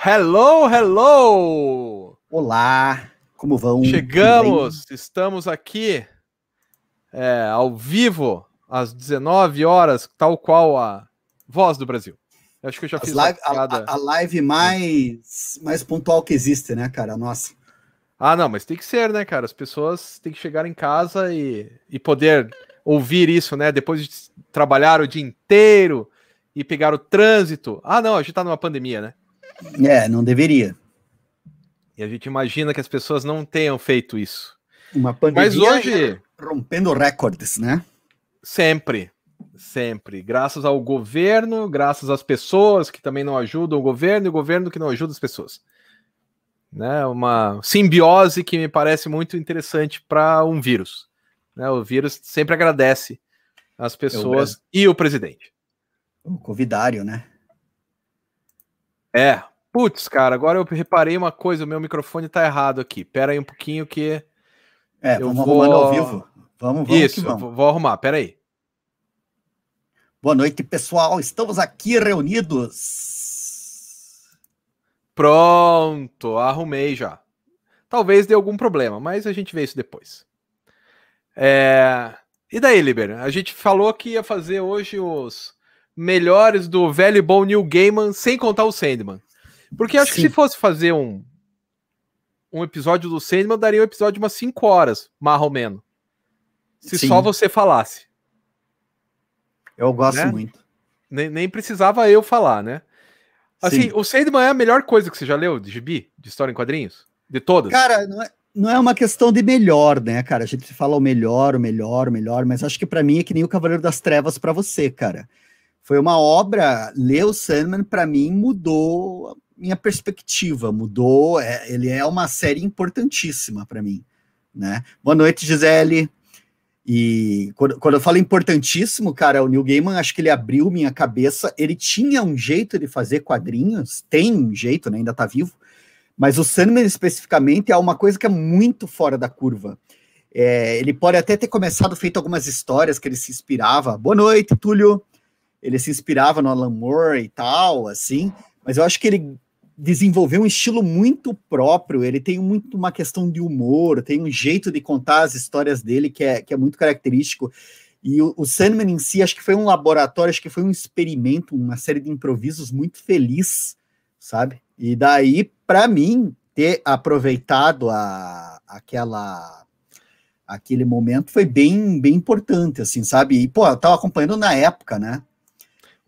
Hello, hello! Olá, como vão? Chegamos, estamos aqui é, ao vivo às 19 horas, tal qual a Voz do Brasil. Eu acho que eu já fiz live, a, a, a, live mais, mais pontual que existe, né, cara? Nossa. Ah, não, mas tem que ser, né, cara? As pessoas têm que chegar em casa e, e poder ouvir isso, né? Depois de trabalhar o dia inteiro e pegar o trânsito. Ah, não, a gente tá numa pandemia, né? É, não deveria. E a gente imagina que as pessoas não tenham feito isso. Uma pandemia Mas hoje rompendo recordes, né? Sempre, sempre. Graças ao governo, graças às pessoas que também não ajudam o governo e o governo que não ajuda as pessoas. Né? Uma simbiose que me parece muito interessante para um vírus. Né? O vírus sempre agradece as pessoas é o e o presidente. O covidário, né? É. Putz, cara, agora eu reparei uma coisa, o meu microfone tá errado aqui. Pera aí um pouquinho que. É, eu vamos vou... arrumando ao vivo. Vamos, vamos Isso, vamos. vou arrumar, pera aí. Boa noite, pessoal. Estamos aqui reunidos. Pronto, arrumei já. Talvez dê algum problema, mas a gente vê isso depois. É... E daí, Liber? A gente falou que ia fazer hoje os melhores do velho e bom New Gaiman, sem contar o Sandman. Porque acho Sim. que se fosse fazer um, um episódio do Sandman, daria um episódio de umas 5 horas, mais ou menos. Se Sim. só você falasse. Eu gosto né? muito. Nem, nem precisava eu falar, né? Assim, Sim. o Sandman é a melhor coisa que você já leu de gibi, de história em quadrinhos? De todas? Cara, não é, não é uma questão de melhor, né, cara? A gente fala o melhor, o melhor, o melhor, mas acho que para mim é que nem o Cavaleiro das Trevas para você, cara foi uma obra, ler o Sandman para mim mudou minha perspectiva, mudou, é, ele é uma série importantíssima para mim, né? Boa noite, Gisele. E quando, quando, eu falo importantíssimo, cara, o Neil Gaiman, acho que ele abriu minha cabeça. Ele tinha um jeito de fazer quadrinhos, tem um jeito, né? Ainda tá vivo. Mas o Sandman especificamente é uma coisa que é muito fora da curva. É, ele pode até ter começado feito algumas histórias que ele se inspirava. Boa noite, Túlio ele se inspirava no Alan Moore e tal, assim, mas eu acho que ele desenvolveu um estilo muito próprio, ele tem muito uma questão de humor, tem um jeito de contar as histórias dele que é, que é muito característico, e o, o Sandman em si, acho que foi um laboratório, acho que foi um experimento, uma série de improvisos muito feliz, sabe? E daí, para mim, ter aproveitado a, aquela aquele momento foi bem bem importante, assim, sabe? E, pô, eu tava acompanhando na época, né?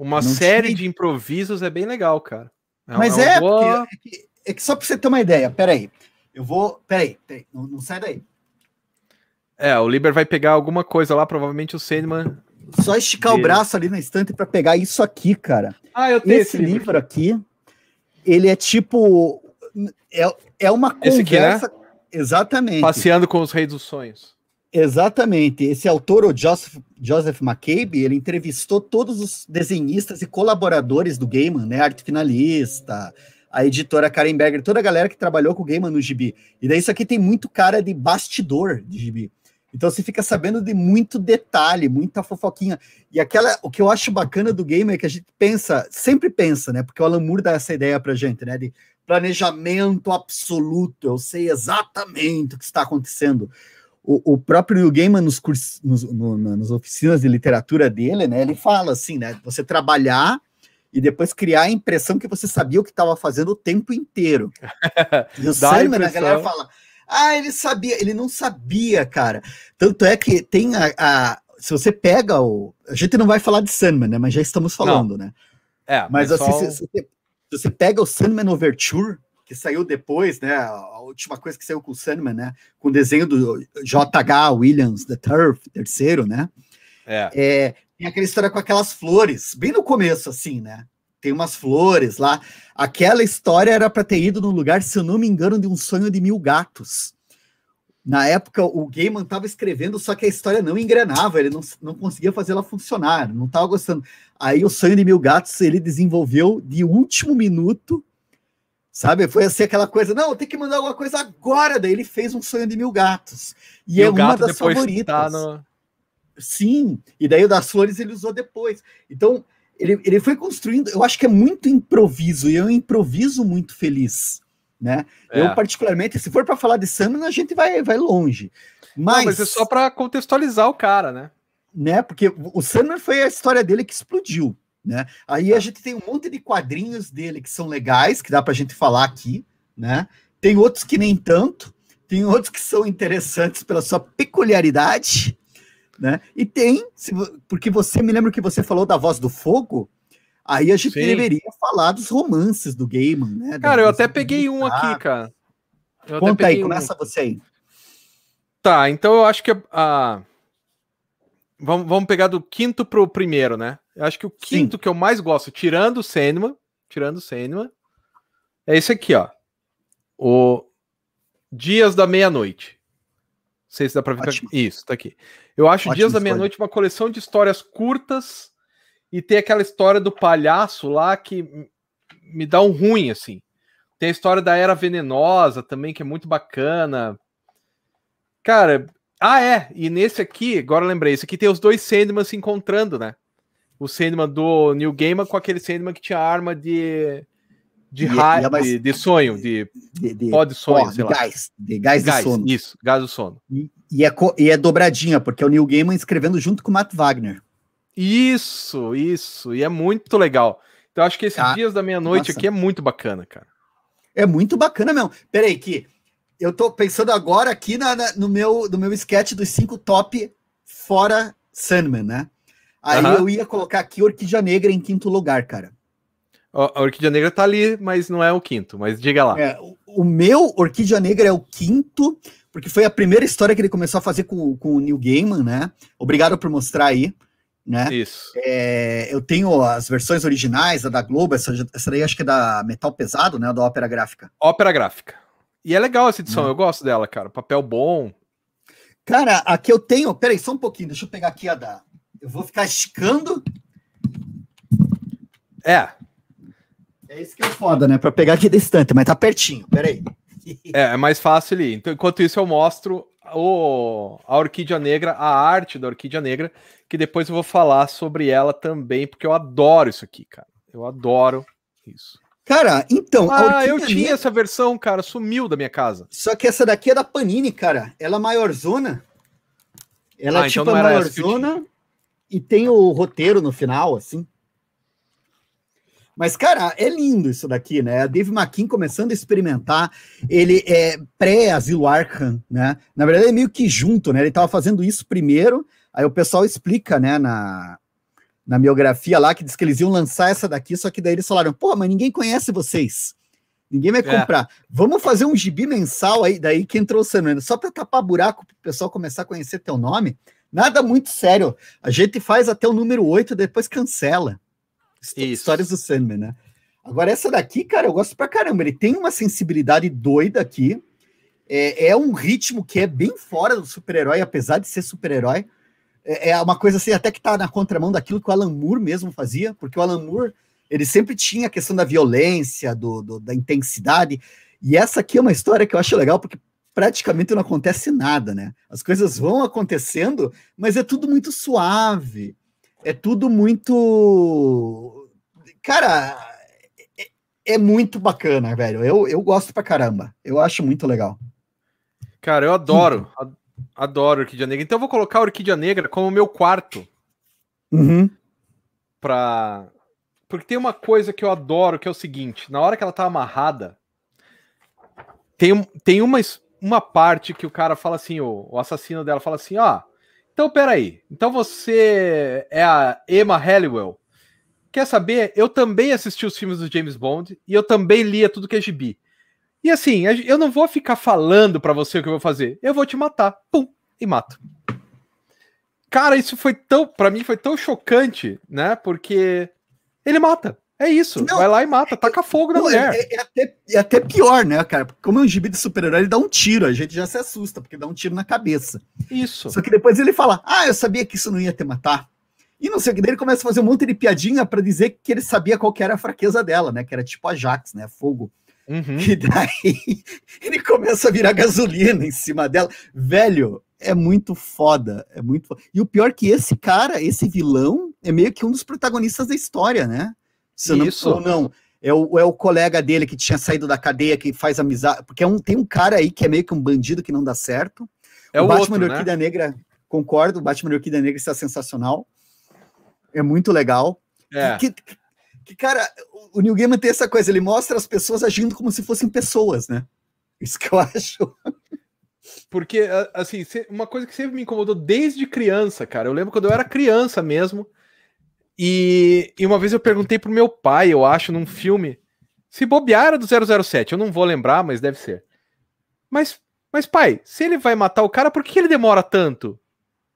Uma não série tinha... de improvisos é bem legal, cara. É Mas é, boa... é, que, é, que, só para você ter uma ideia, peraí. Eu vou. Peraí, peraí não, não sai daí. É, o Liber vai pegar alguma coisa lá, provavelmente o Sandman. Só esticar dele. o braço ali na estante para pegar isso aqui, cara. Ah, eu tenho esse, esse livro, livro aqui. Ele é tipo. É, é uma conversa. Aqui, né? Exatamente. Passeando com os reis dos sonhos. Exatamente. Esse autor, o Joseph, Joseph McCabe, ele entrevistou todos os desenhistas e colaboradores do Gaiman, né? Arte Finalista, a editora Karen Berger, toda a galera que trabalhou com o Gaiman no gibi. E daí isso aqui tem muito cara de bastidor de gibi. Então você fica sabendo de muito detalhe, muita fofoquinha. E aquela, o que eu acho bacana do game é que a gente pensa, sempre pensa, né? Porque o Alan Moore dá essa ideia pra gente, né? De planejamento absoluto. Eu sei exatamente o que está acontecendo o, o próprio Neil Gaiman nos, cursos, nos, no, nas oficinas de literatura dele, né, ele fala assim, né, você trabalhar e depois criar a impressão que você sabia o que estava fazendo o tempo inteiro. e o Sandman, a galera fala, ah, ele sabia, ele não sabia, cara. Tanto é que tem a, a se você pega o, a gente não vai falar de Sandman, né, mas já estamos falando, não. né? É, mas, mas assim, só... se, se, se, você pega o Sandman Overture, que saiu depois, né? A última coisa que saiu com o Sandman, né? Com o desenho do J.H. Williams, The Turf, terceiro, né? É. é. Tem aquela história com aquelas flores, bem no começo, assim, né? Tem umas flores lá. Aquela história era para ter ido no lugar, se eu não me engano, de um sonho de mil gatos. Na época, o Gaiman estava escrevendo, só que a história não engrenava, ele não, não conseguia fazer ela funcionar, não estava gostando. Aí o sonho de mil gatos ele desenvolveu de último minuto Sabe? Foi assim aquela coisa, não, tem que mandar alguma coisa agora. Daí ele fez um sonho de mil gatos. E, e é uma das favoritas. Tá no... Sim, e daí o das flores ele usou depois. Então, ele, ele foi construindo, eu acho que é muito improviso, e é um improviso muito feliz, né? É. Eu, particularmente, se for para falar de Sandman, a gente vai, vai longe. Mas, Não, mas é só para contextualizar o cara, né? Né? Porque o Sandman foi a história dele que explodiu, né? Aí a tá. gente tem um monte de quadrinhos dele que são legais, que dá para a gente falar aqui, né? Tem outros que nem tanto, tem outros que são interessantes pela sua peculiaridade, né? E tem, porque você me lembra que você falou da Voz do Fogo, aí a gente Sim. deveria falar dos romances do Gaiman, né? Cara, eu até peguei um aqui, cara. Eu Conta aí, começa um. você aí. Tá, então eu acho que a. Vamos, vamos pegar do quinto pro primeiro, né? Eu acho que o quinto Sim. que eu mais gosto, tirando o Sandman, tirando o Sandman, é esse aqui, ó. O Dias da Meia-Noite. Não sei se dá pra ver. Isso, tá aqui. Eu acho Ótimo Dias da Meia-Noite uma coleção de histórias curtas e tem aquela história do palhaço lá que me dá um ruim, assim. Tem a história da Era Venenosa também, que é muito bacana. Cara, ah, é. E nesse aqui, agora lembrei, esse aqui tem os dois Sandman se encontrando, né? O Sandman do New Gamer com aquele Sandman que tinha arma de de, raio, é de, de, sonho, de, de, de pó de sonho, ó, sei lá. Gás, de gás, gás de sono. Isso, gás do sono. E, e, é, e é dobradinha, porque é o Neil Gaiman escrevendo junto com o Matt Wagner. Isso, isso. E é muito legal. Então acho que esses ah, dias da meia-noite aqui é muito bacana, cara. É muito bacana mesmo. Peraí, que eu tô pensando agora aqui na, na, no, meu, no meu sketch dos cinco top fora Sandman, né? Aí uh -huh. eu ia colocar aqui Orquídea Negra em quinto lugar, cara. A Orquídea Negra tá ali, mas não é o quinto, mas diga lá. É, o meu Orquídea Negra é o quinto, porque foi a primeira história que ele começou a fazer com, com o Neil Gaiman, né? Obrigado por mostrar aí. Né? Isso. É, eu tenho as versões originais, a da Globo, essa, essa daí acho que é da Metal Pesado, né? Da Ópera Gráfica. Ópera Gráfica. E é legal essa edição, é. eu gosto dela, cara. Papel bom. Cara, aqui eu tenho. Peraí, só um pouquinho, deixa eu pegar aqui a da. Eu vou ficar esticando. É, é isso que é foda, né? Pra pegar aqui distante, mas tá pertinho, peraí. É, é mais fácil ali. Então, enquanto isso, eu mostro o, a Orquídea Negra, a arte da Orquídea Negra, que depois eu vou falar sobre ela também, porque eu adoro isso aqui, cara. Eu adoro isso. Cara, então. Ah, eu tinha Negra... essa versão, cara, sumiu da minha casa. Só que essa daqui é da Panini, cara. Ela é maior zona. Ela ah, é então tipo a maior zona e tem o roteiro no final, assim. Mas, cara, é lindo isso daqui, né? A Dave McKean começando a experimentar. Ele é pré-Asilo Arkham, né? Na verdade, é meio que junto, né? Ele estava fazendo isso primeiro, aí o pessoal explica, né, na, na biografia lá, que diz que eles iam lançar essa daqui, só que daí eles falaram, pô, mas ninguém conhece vocês. Ninguém vai é. comprar. Vamos fazer um gibi mensal aí, daí que entrou o Samuel, só para tapar buraco para o pessoal começar a conhecer teu nome. Nada muito sério. A gente faz até o número 8, depois cancela. Isso. Histórias do Sandman, né? Agora, essa daqui, cara, eu gosto pra caramba. Ele tem uma sensibilidade doida aqui. É, é um ritmo que é bem fora do super-herói, apesar de ser super-herói. É, é, uma coisa assim, até que tá na contramão daquilo que o Alan Moore mesmo fazia, porque o Alan Moore, ele sempre tinha a questão da violência, do, do da intensidade. E essa aqui é uma história que eu acho legal, porque praticamente não acontece nada, né? As coisas vão acontecendo, mas é tudo muito suave é tudo muito. Cara, é, é, muito bacana, velho. Eu, eu gosto pra caramba. Eu acho muito legal. Cara, eu adoro. Adoro Orquídea Negra. Então eu vou colocar a Orquídea Negra como meu quarto. Uhum. Pra. Porque tem uma coisa que eu adoro, que é o seguinte: na hora que ela tá amarrada, tem, tem uma, uma parte que o cara fala assim, o, o assassino dela fala assim: ó. Ah, então, peraí. Então você é a Emma Halliwell. Quer saber? Eu também assisti os filmes do James Bond e eu também lia tudo que é gibi. E assim, eu não vou ficar falando para você o que eu vou fazer. Eu vou te matar. Pum, e mato. Cara, isso foi tão, para mim foi tão chocante, né? Porque ele mata. É isso, não, vai lá e mata, taca fogo na mulher. É, é, até, é até pior, né, cara? Porque como é um gibi de super-herói, ele dá um tiro, a gente já se assusta, porque dá um tiro na cabeça. Isso. Só que depois ele fala, ah, eu sabia que isso não ia te matar. E não sei o que, daí ele começa a fazer um monte de piadinha para dizer que ele sabia qual que era a fraqueza dela, né? Que era tipo a Jax, né? Fogo. Uhum. E daí ele começa a virar gasolina em cima dela. Velho, é muito foda, é muito foda. E o pior é que esse cara, esse vilão, é meio que um dos protagonistas da história, né? Se Isso. Não, ou não, é o, é o colega dele que tinha saído da cadeia, que faz amizade, porque é um, tem um cara aí que é meio que um bandido que não dá certo. É o, o Batman outro, Orquídea né? Negra, concordo, o Batman Orquídea Negra está sensacional. É muito legal. É. Que, que, que, cara, o New Gaiman tem essa coisa, ele mostra as pessoas agindo como se fossem pessoas, né? Isso que eu acho. Porque, assim, uma coisa que sempre me incomodou desde criança, cara. Eu lembro quando eu era criança mesmo. E, e uma vez eu perguntei pro meu pai, eu acho, num filme, se bobear era do 007. Eu não vou lembrar, mas deve ser. Mas, mas pai, se ele vai matar o cara, por que ele demora tanto?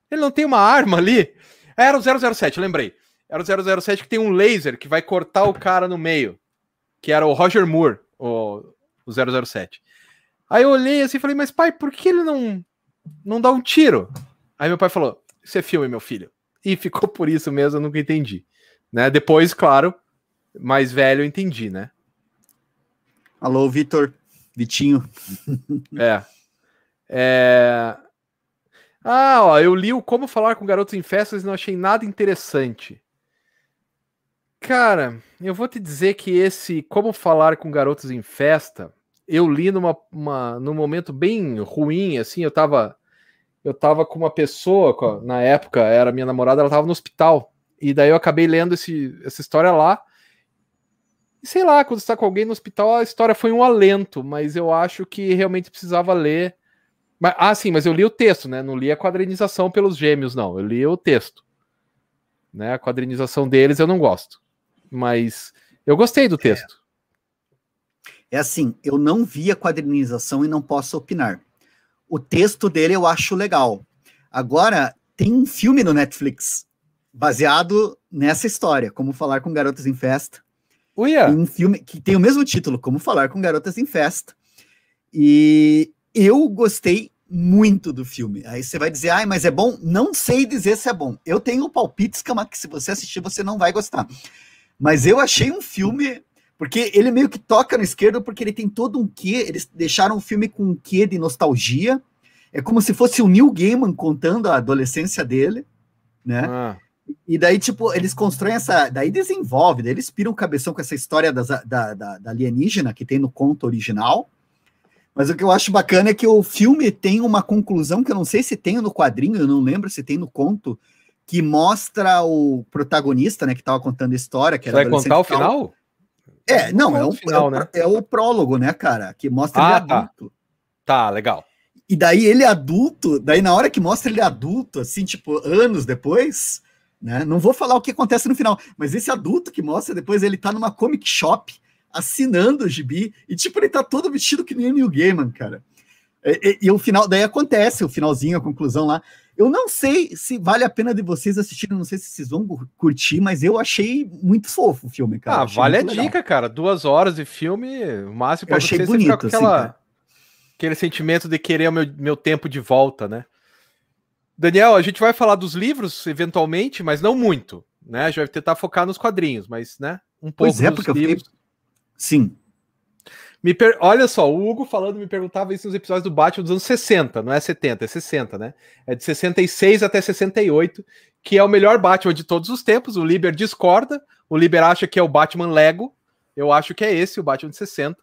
Ele não tem uma arma ali? Era o 007, lembrei. Era o 007 que tem um laser que vai cortar o cara no meio. Que era o Roger Moore, o, o 007. Aí eu olhei assim e falei, mas pai, por que ele não, não dá um tiro? Aí meu pai falou, isso é filme, meu filho. E ficou por isso mesmo, eu nunca entendi. Né? Depois, claro, mais velho eu entendi, né? Alô, Vitor. Vitinho. é. É. Ah, ó, eu li o Como Falar com Garotos em Festas e não achei nada interessante. Cara, eu vou te dizer que esse Como Falar com Garotos em Festa, eu li numa, uma, num momento bem ruim, assim, eu tava eu tava com uma pessoa, na época era minha namorada, ela tava no hospital, e daí eu acabei lendo esse, essa história lá, e sei lá, quando está com alguém no hospital, a história foi um alento, mas eu acho que realmente precisava ler. Ah, sim, mas eu li o texto, né? Não li a quadrinização pelos gêmeos, não. Eu li o texto. Né? A quadrinização deles eu não gosto. Mas eu gostei do é. texto. É assim, eu não vi a quadrinização e não posso opinar. O texto dele eu acho legal. Agora, tem um filme no Netflix baseado nessa história, Como Falar com Garotas em Festa. Uia. Um filme que tem o mesmo título, Como Falar com Garotas em Festa. E eu gostei muito do filme. Aí você vai dizer, ai, mas é bom? Não sei dizer se é bom. Eu tenho palpites que se você assistir, você não vai gostar. Mas eu achei um filme porque ele meio que toca no esquerdo, porque ele tem todo um quê. Eles deixaram o filme com um quê de nostalgia. É como se fosse o Neil Gaiman contando a adolescência dele, né? Ah. E daí, tipo, eles constroem essa. Daí desenvolve, daí eles piram o cabeção com essa história das, da, da, da alienígena que tem no conto original. Mas o que eu acho bacana é que o filme tem uma conclusão que eu não sei se tem no quadrinho, eu não lembro se tem no conto, que mostra o protagonista, né, que estava contando a história. Que Você vai contar o final? É, não, é, um, final, é, né? é o prólogo, né, cara? Que mostra ah, ele tá. adulto. Tá. tá, legal. E daí ele adulto, daí na hora que mostra ele adulto, assim, tipo, anos depois, né? Não vou falar o que acontece no final, mas esse adulto que mostra depois, ele tá numa comic shop assinando o gibi, e tipo, ele tá todo vestido que nem o Neil Gaiman, cara. E, e, e, o final, daí acontece o finalzinho, a conclusão lá. Eu não sei se vale a pena de vocês assistirem, não sei se vocês vão curtir, mas eu achei muito fofo o filme, cara. Ah, vale a legal. dica, cara. Duas horas de filme, o máximo pra eu achei bonito, ficar com aquela, assim, aquele sentimento de querer o meu, meu tempo de volta, né? Daniel, a gente vai falar dos livros eventualmente, mas não muito, né? A gente vai tentar focar nos quadrinhos, mas, né? Um pouco pois é, porque livros. Eu fiquei... Sim, Per... Olha só, o Hugo falando me perguntava isso nos episódios do Batman dos anos 60, não é 70, é 60, né? É de 66 até 68, que é o melhor Batman de todos os tempos. O Liber discorda, o Liber acha que é o Batman Lego, eu acho que é esse, o Batman de 60.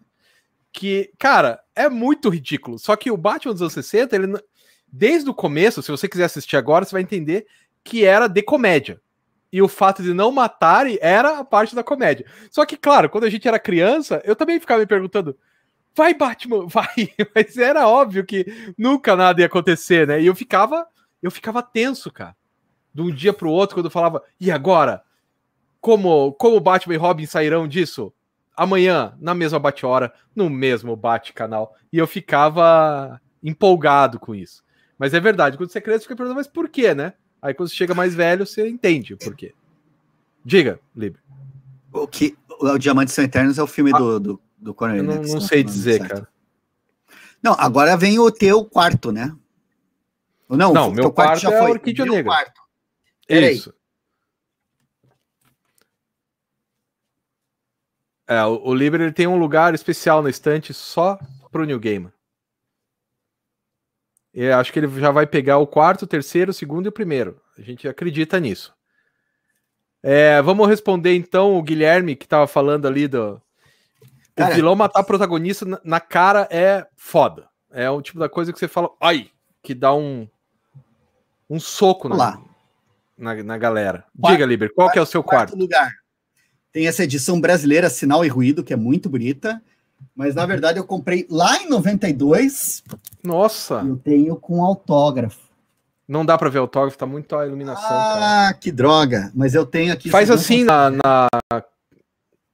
Que, cara, é muito ridículo. Só que o Batman dos anos 60, ele, desde o começo, se você quiser assistir agora, você vai entender que era de comédia e o fato de não matarem era a parte da comédia. Só que, claro, quando a gente era criança, eu também ficava me perguntando: vai, Batman, vai! Mas era óbvio que nunca nada ia acontecer, né? E eu ficava, eu ficava tenso, cara. De um dia pro outro, quando eu falava, e agora? Como, como Batman e Robin sairão disso? Amanhã, na mesma bate-hora, no mesmo bate-canal. E eu ficava empolgado com isso. Mas é verdade, quando você é criança, você fica perguntando, mas por quê, né? Aí quando você chega mais velho, você entende o porquê. Diga, Lib. O que o Diamantes São Eternos é o filme ah, do, do, do Conor Eu não, não sei dizer, certo. cara. Não, agora vem o teu quarto, né? Não, não o meu quarto, quarto já é foi. Orquídea Negra. Quarto. Isso. É, o, o Liber ele tem um lugar especial na estante só pro New Game. Eu acho que ele já vai pegar o quarto, o terceiro, o segundo e o primeiro. A gente acredita nisso. É, vamos responder então o Guilherme que estava falando ali do. Cara, o vilão matar protagonista na, cara é foda. É o tipo da coisa que você fala, ai, que dá um um soco na, na, na, galera. Quarto, Diga, Liber, qual quarto, é o seu quarto? quarto? lugar. Tem essa edição brasileira, Sinal e Ruído, que é muito bonita. Mas na verdade eu comprei lá em 92. Nossa! Eu tenho com autógrafo. Não dá para ver autógrafo, tá muito a iluminação. Ah, cara. que droga! Mas eu tenho aqui. Faz assim na, na,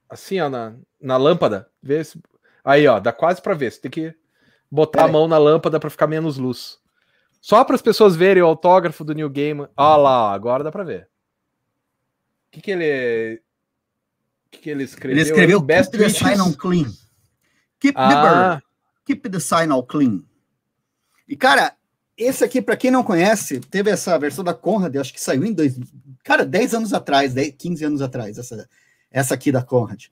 Assim, ó, na, na lâmpada. Vê se... Aí, ó, dá quase para ver. Você tem que botar a mão na lâmpada para ficar menos luz. Só para as pessoas verem o autógrafo do New Game. Olha lá, agora dá para ver. O que, que ele. O que, que ele escreveu? Ele escreveu Best Keep on clean. Keep ah. the bird. Keep the sign on clean. E, cara, esse aqui, para quem não conhece, teve essa versão da Conrad, acho que saiu em dois. Cara, 10 anos atrás, 10, 15 anos atrás, essa, essa aqui da Conrad.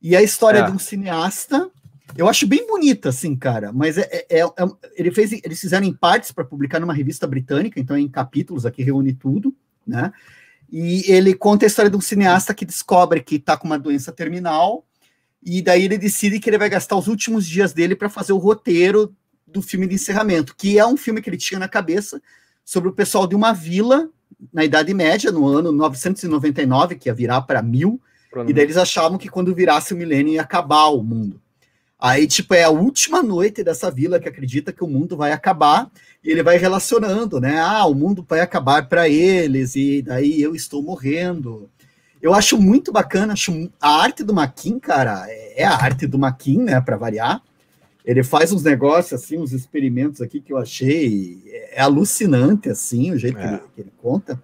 E a história é. de um cineasta eu acho bem bonita, assim, cara, mas é, é, é, é ele fez, eles fizeram em partes para publicar numa revista britânica, então é em capítulos, aqui reúne tudo, né? E ele conta a história de um cineasta que descobre que está com uma doença terminal, e daí ele decide que ele vai gastar os últimos dias dele para fazer o roteiro do filme de encerramento, que é um filme que ele tinha na cabeça sobre o pessoal de uma vila na Idade Média, no ano 999, que ia virar para mil, e daí eles achavam que quando virasse o milênio ia acabar o mundo. Aí, tipo, é a última noite dessa vila que acredita que o mundo vai acabar, e ele vai relacionando, né? Ah, o mundo vai acabar para eles, e daí eu estou morrendo. Eu acho muito bacana, acho a arte do Maquin, cara, é a arte do Maquin, né, para variar. Ele faz uns negócios assim, uns experimentos aqui que eu achei é alucinante assim, o jeito é. que, ele, que, ele, conta.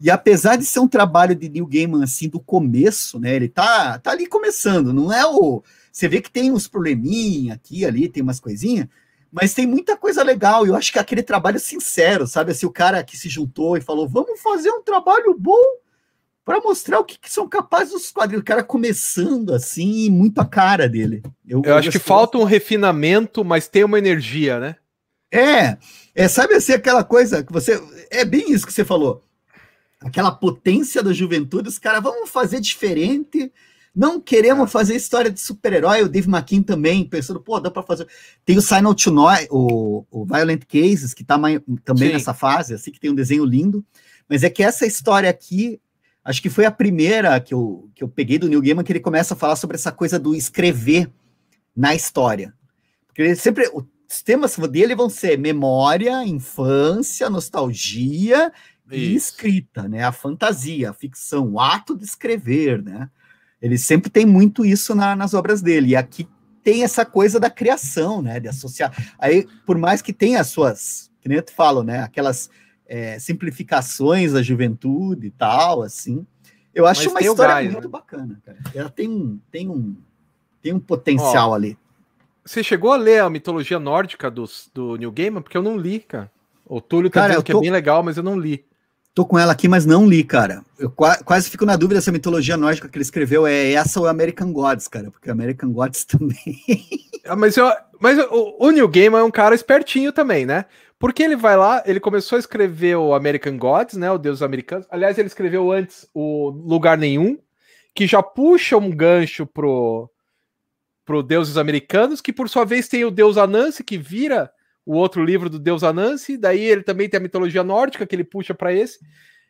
E apesar de ser um trabalho de Neil Gaiman assim do começo, né, ele tá tá ali começando, não é o você vê que tem uns probleminha aqui, ali, tem umas coisinhas, mas tem muita coisa legal. Eu acho que é aquele trabalho sincero, sabe? Assim, o cara que se juntou e falou: vamos fazer um trabalho bom para mostrar o que, que, são capazes os quadrinhos. O cara começando assim, muito a cara dele. Eu, eu acho que falta um refinamento, mas tem uma energia, né? É, é, sabe assim, aquela coisa que você. É bem isso que você falou. Aquela potência da juventude, os caras, vamos fazer diferente não queremos é. fazer história de super-herói. O Dave McKean também, pensando, pô, dá para fazer. Tem o Sign to Noise, o, o Violent Cases, que está também Sim. nessa fase, assim, que tem um desenho lindo. Mas é que essa história aqui, acho que foi a primeira que eu, que eu peguei do Neil Gaiman, que ele começa a falar sobre essa coisa do escrever na história. Porque ele sempre. Os temas dele vão ser memória, infância, nostalgia Isso. e escrita, né? A fantasia, a ficção, o ato de escrever, né? Ele sempre tem muito isso na, nas obras dele. E aqui tem essa coisa da criação, né? De associar. Aí, por mais que tenha as suas, que nem eu te falo, né? Aquelas é, simplificações da juventude e tal, assim. Eu acho Mas uma história gás, muito né? bacana, cara. Ela tem, tem, um, tem um potencial Ó, ali. Você chegou a ler a mitologia nórdica do, do New Gaiman? Porque eu não li, cara. O Túlio tá cara, dizendo tô... que é bem legal, mas eu não li. Tô com ela aqui, mas não li, cara. Eu quase fico na dúvida se a mitologia nórdica que ele escreveu é essa ou American Gods, cara, porque American Gods também. ah, mas eu, mas o, o Neil Gaiman é um cara espertinho também, né? Porque ele vai lá, ele começou a escrever o American Gods, né? O Deus Americanos. Aliás, ele escreveu antes o Lugar Nenhum, que já puxa um gancho pro, pro Deuses Americanos, que por sua vez tem o Deus Anansi, que vira o outro livro do Deus Anansi, daí ele também tem a mitologia nórdica que ele puxa para esse.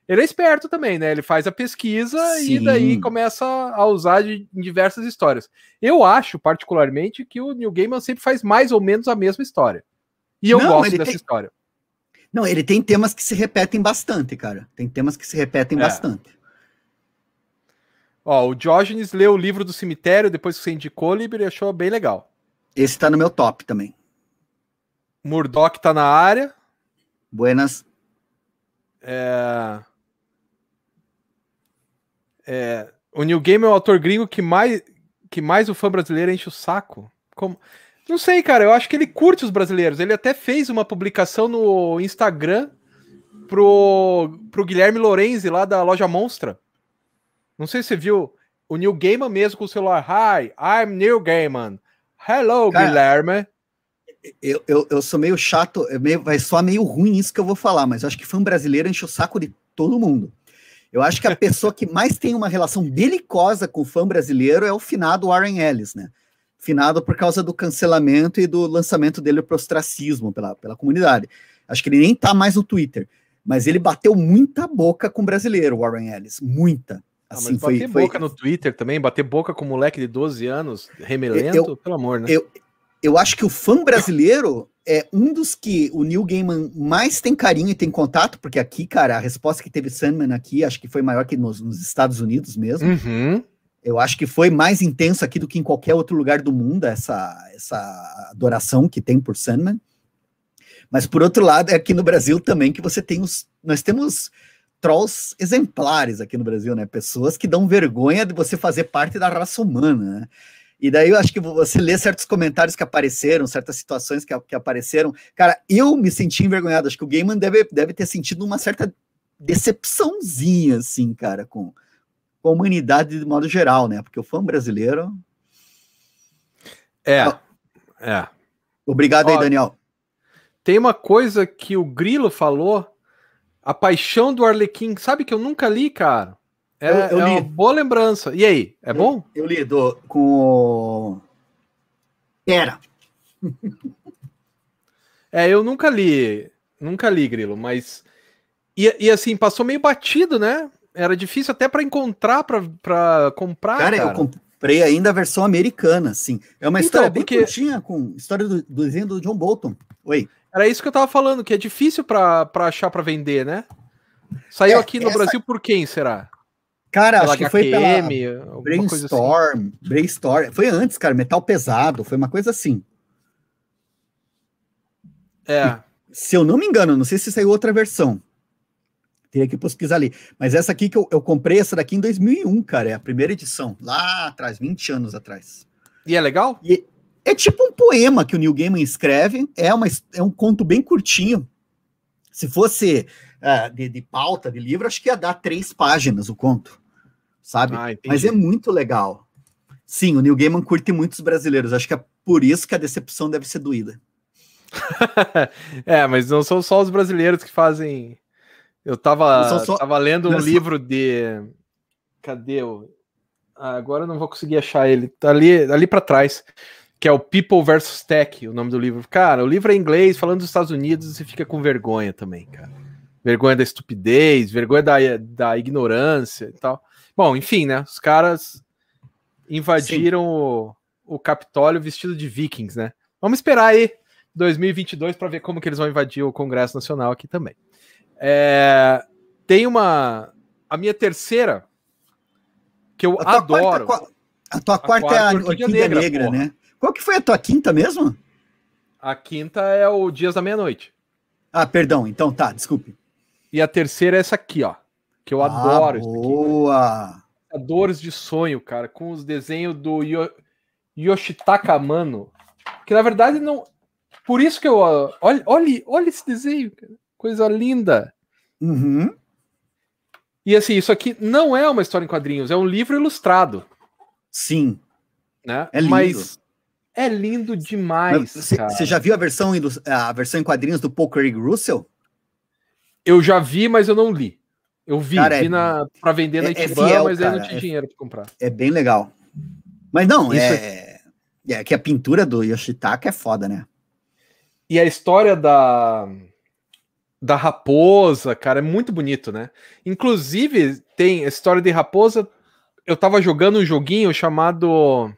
Ele é esperto também, né? Ele faz a pesquisa Sim. e daí começa a usar de, em diversas histórias. Eu acho, particularmente, que o Neil Gaiman sempre faz mais ou menos a mesma história. E eu Não, gosto dessa tem... história. Não, ele tem temas que se repetem bastante, cara. Tem temas que se repetem é. bastante. Ó, o Diógenes leu o livro do cemitério depois que você indicou, Liber, e achou bem legal. Esse tá no meu top também. Murdoch tá na área. Buenas. É... É... O New Game é o autor gringo que mais, que mais o fã brasileiro enche o saco. Como... Não sei, cara. Eu acho que ele curte os brasileiros. Ele até fez uma publicação no Instagram pro, pro Guilherme Lorenzi, lá da loja Monstra. Não sei se você viu. O Neil Gaiman mesmo com o celular. Hi, I'm Neil Gaiman. Hello, cara, Guilherme Eu, eu, eu sou meio chato, é meio, vai soar meio ruim isso que eu vou falar, mas eu acho que fã brasileiro enche o saco de todo mundo. Eu acho que a pessoa que mais tem uma relação belicosa com o fã brasileiro é o finado Warren Ellis, né? Finado por causa do cancelamento e do lançamento dele para ostracismo pela, pela comunidade. Acho que ele nem tá mais no Twitter, mas ele bateu muita boca com o brasileiro, Warren Ellis, muita. Assim, ah, mas bater foi, boca foi... no Twitter também, bater boca com um moleque de 12 anos, remelento, eu, pelo amor, né? Eu, eu acho que o fã brasileiro é um dos que o Neil Gaiman mais tem carinho e tem contato, porque aqui, cara, a resposta que teve Sandman aqui, acho que foi maior que nos, nos Estados Unidos mesmo. Uhum. Eu acho que foi mais intenso aqui do que em qualquer outro lugar do mundo, essa, essa adoração que tem por Sandman. Mas, por outro lado, é aqui no Brasil também que você tem os. Nós temos trolls exemplares aqui no Brasil, né? Pessoas que dão vergonha de você fazer parte da raça humana, né? E daí eu acho que você lê certos comentários que apareceram, certas situações que, que apareceram. Cara, eu me senti envergonhado. Acho que o Gaiman deve, deve ter sentido uma certa decepçãozinha, assim, cara, com, com a humanidade de modo geral, né? Porque o fã brasileiro. É. É. Obrigado Ó, aí, Daniel. Tem uma coisa que o Grilo falou a Paixão do Arlequim, sabe que eu nunca li, cara? É, eu, eu é uma boa lembrança. E aí, é eu, bom? Eu li do, com. Era. é, eu nunca li. Nunca li, Grilo, mas. E, e assim, passou meio batido, né? Era difícil até para encontrar, para comprar. Cara, cara, eu comprei ainda a versão americana, assim. É uma então, história bem porque... curtinha, com história do, do desenho do John Bolton. Oi. Era isso que eu tava falando, que é difícil para achar para vender, né? Saiu é, aqui no essa... Brasil por quem, será? Cara, pela acho que foi pela Brainstorm, assim. Brainstorm. Foi antes, cara, metal pesado, foi uma coisa assim. É. E, se eu não me engano, não sei se saiu outra versão. Teria que pesquisar ali. Mas essa aqui que eu, eu comprei, essa daqui em 2001, cara, é a primeira edição, lá atrás, 20 anos atrás. E é legal? E, é tipo um poema que o Neil Gaiman escreve, é, uma, é um conto bem curtinho. Se fosse uh, de, de, pauta de livro, acho que ia dar três páginas o conto, sabe? Ah, Mas é muito legal. Sim, o Neil Gaiman curte muitos brasileiros, acho que é por isso que a decepção deve ser doída. é, mas não são só os brasileiros que fazem. Eu tava, só... tava lendo um livro de. Cadê o. Ah, agora eu não vou conseguir achar ele. Tá ali, ali para trás que é o People vs Tech, o nome do livro. Cara, o livro é em inglês, falando dos Estados Unidos, você fica com vergonha também, cara. Vergonha da estupidez, vergonha da, da ignorância e tal. Bom, enfim, né? Os caras invadiram o, o Capitólio vestido de vikings, né? Vamos esperar aí 2022 para ver como que eles vão invadir o Congresso Nacional aqui também. É, tem uma. A minha terceira, que eu a adoro. Quarta, a tua quarta, a quarta é a Orquídea, Negra, negra né? Qual que foi a tua quinta mesmo? A quinta é o Dias da Meia-Noite. Ah, perdão. Então tá, desculpe. E a terceira é essa aqui, ó. Que eu ah, adoro. Boa! Dores de sonho, cara, com os desenhos do Yo Yoshitaka Mano. Que na verdade não. Por isso que eu. Olha, olha, olha esse desenho, cara. Coisa linda. Uhum. E assim, isso aqui não é uma história em quadrinhos, é um livro ilustrado. Sim. Né? É lindo. Mas é lindo demais. Você já viu a versão, a versão em quadrinhos do Paul Craig Russell? Eu já vi, mas eu não li. Eu vi, cara, vi é, na, pra vender na é, é fiel, mas cara, eu não tinha é, dinheiro para comprar. É bem legal. Mas não, Isso é, é, é que a pintura do Yoshitaka é foda, né? E a história da da raposa, cara, é muito bonito, né? Inclusive, tem a história de raposa. Eu tava jogando um joguinho chamado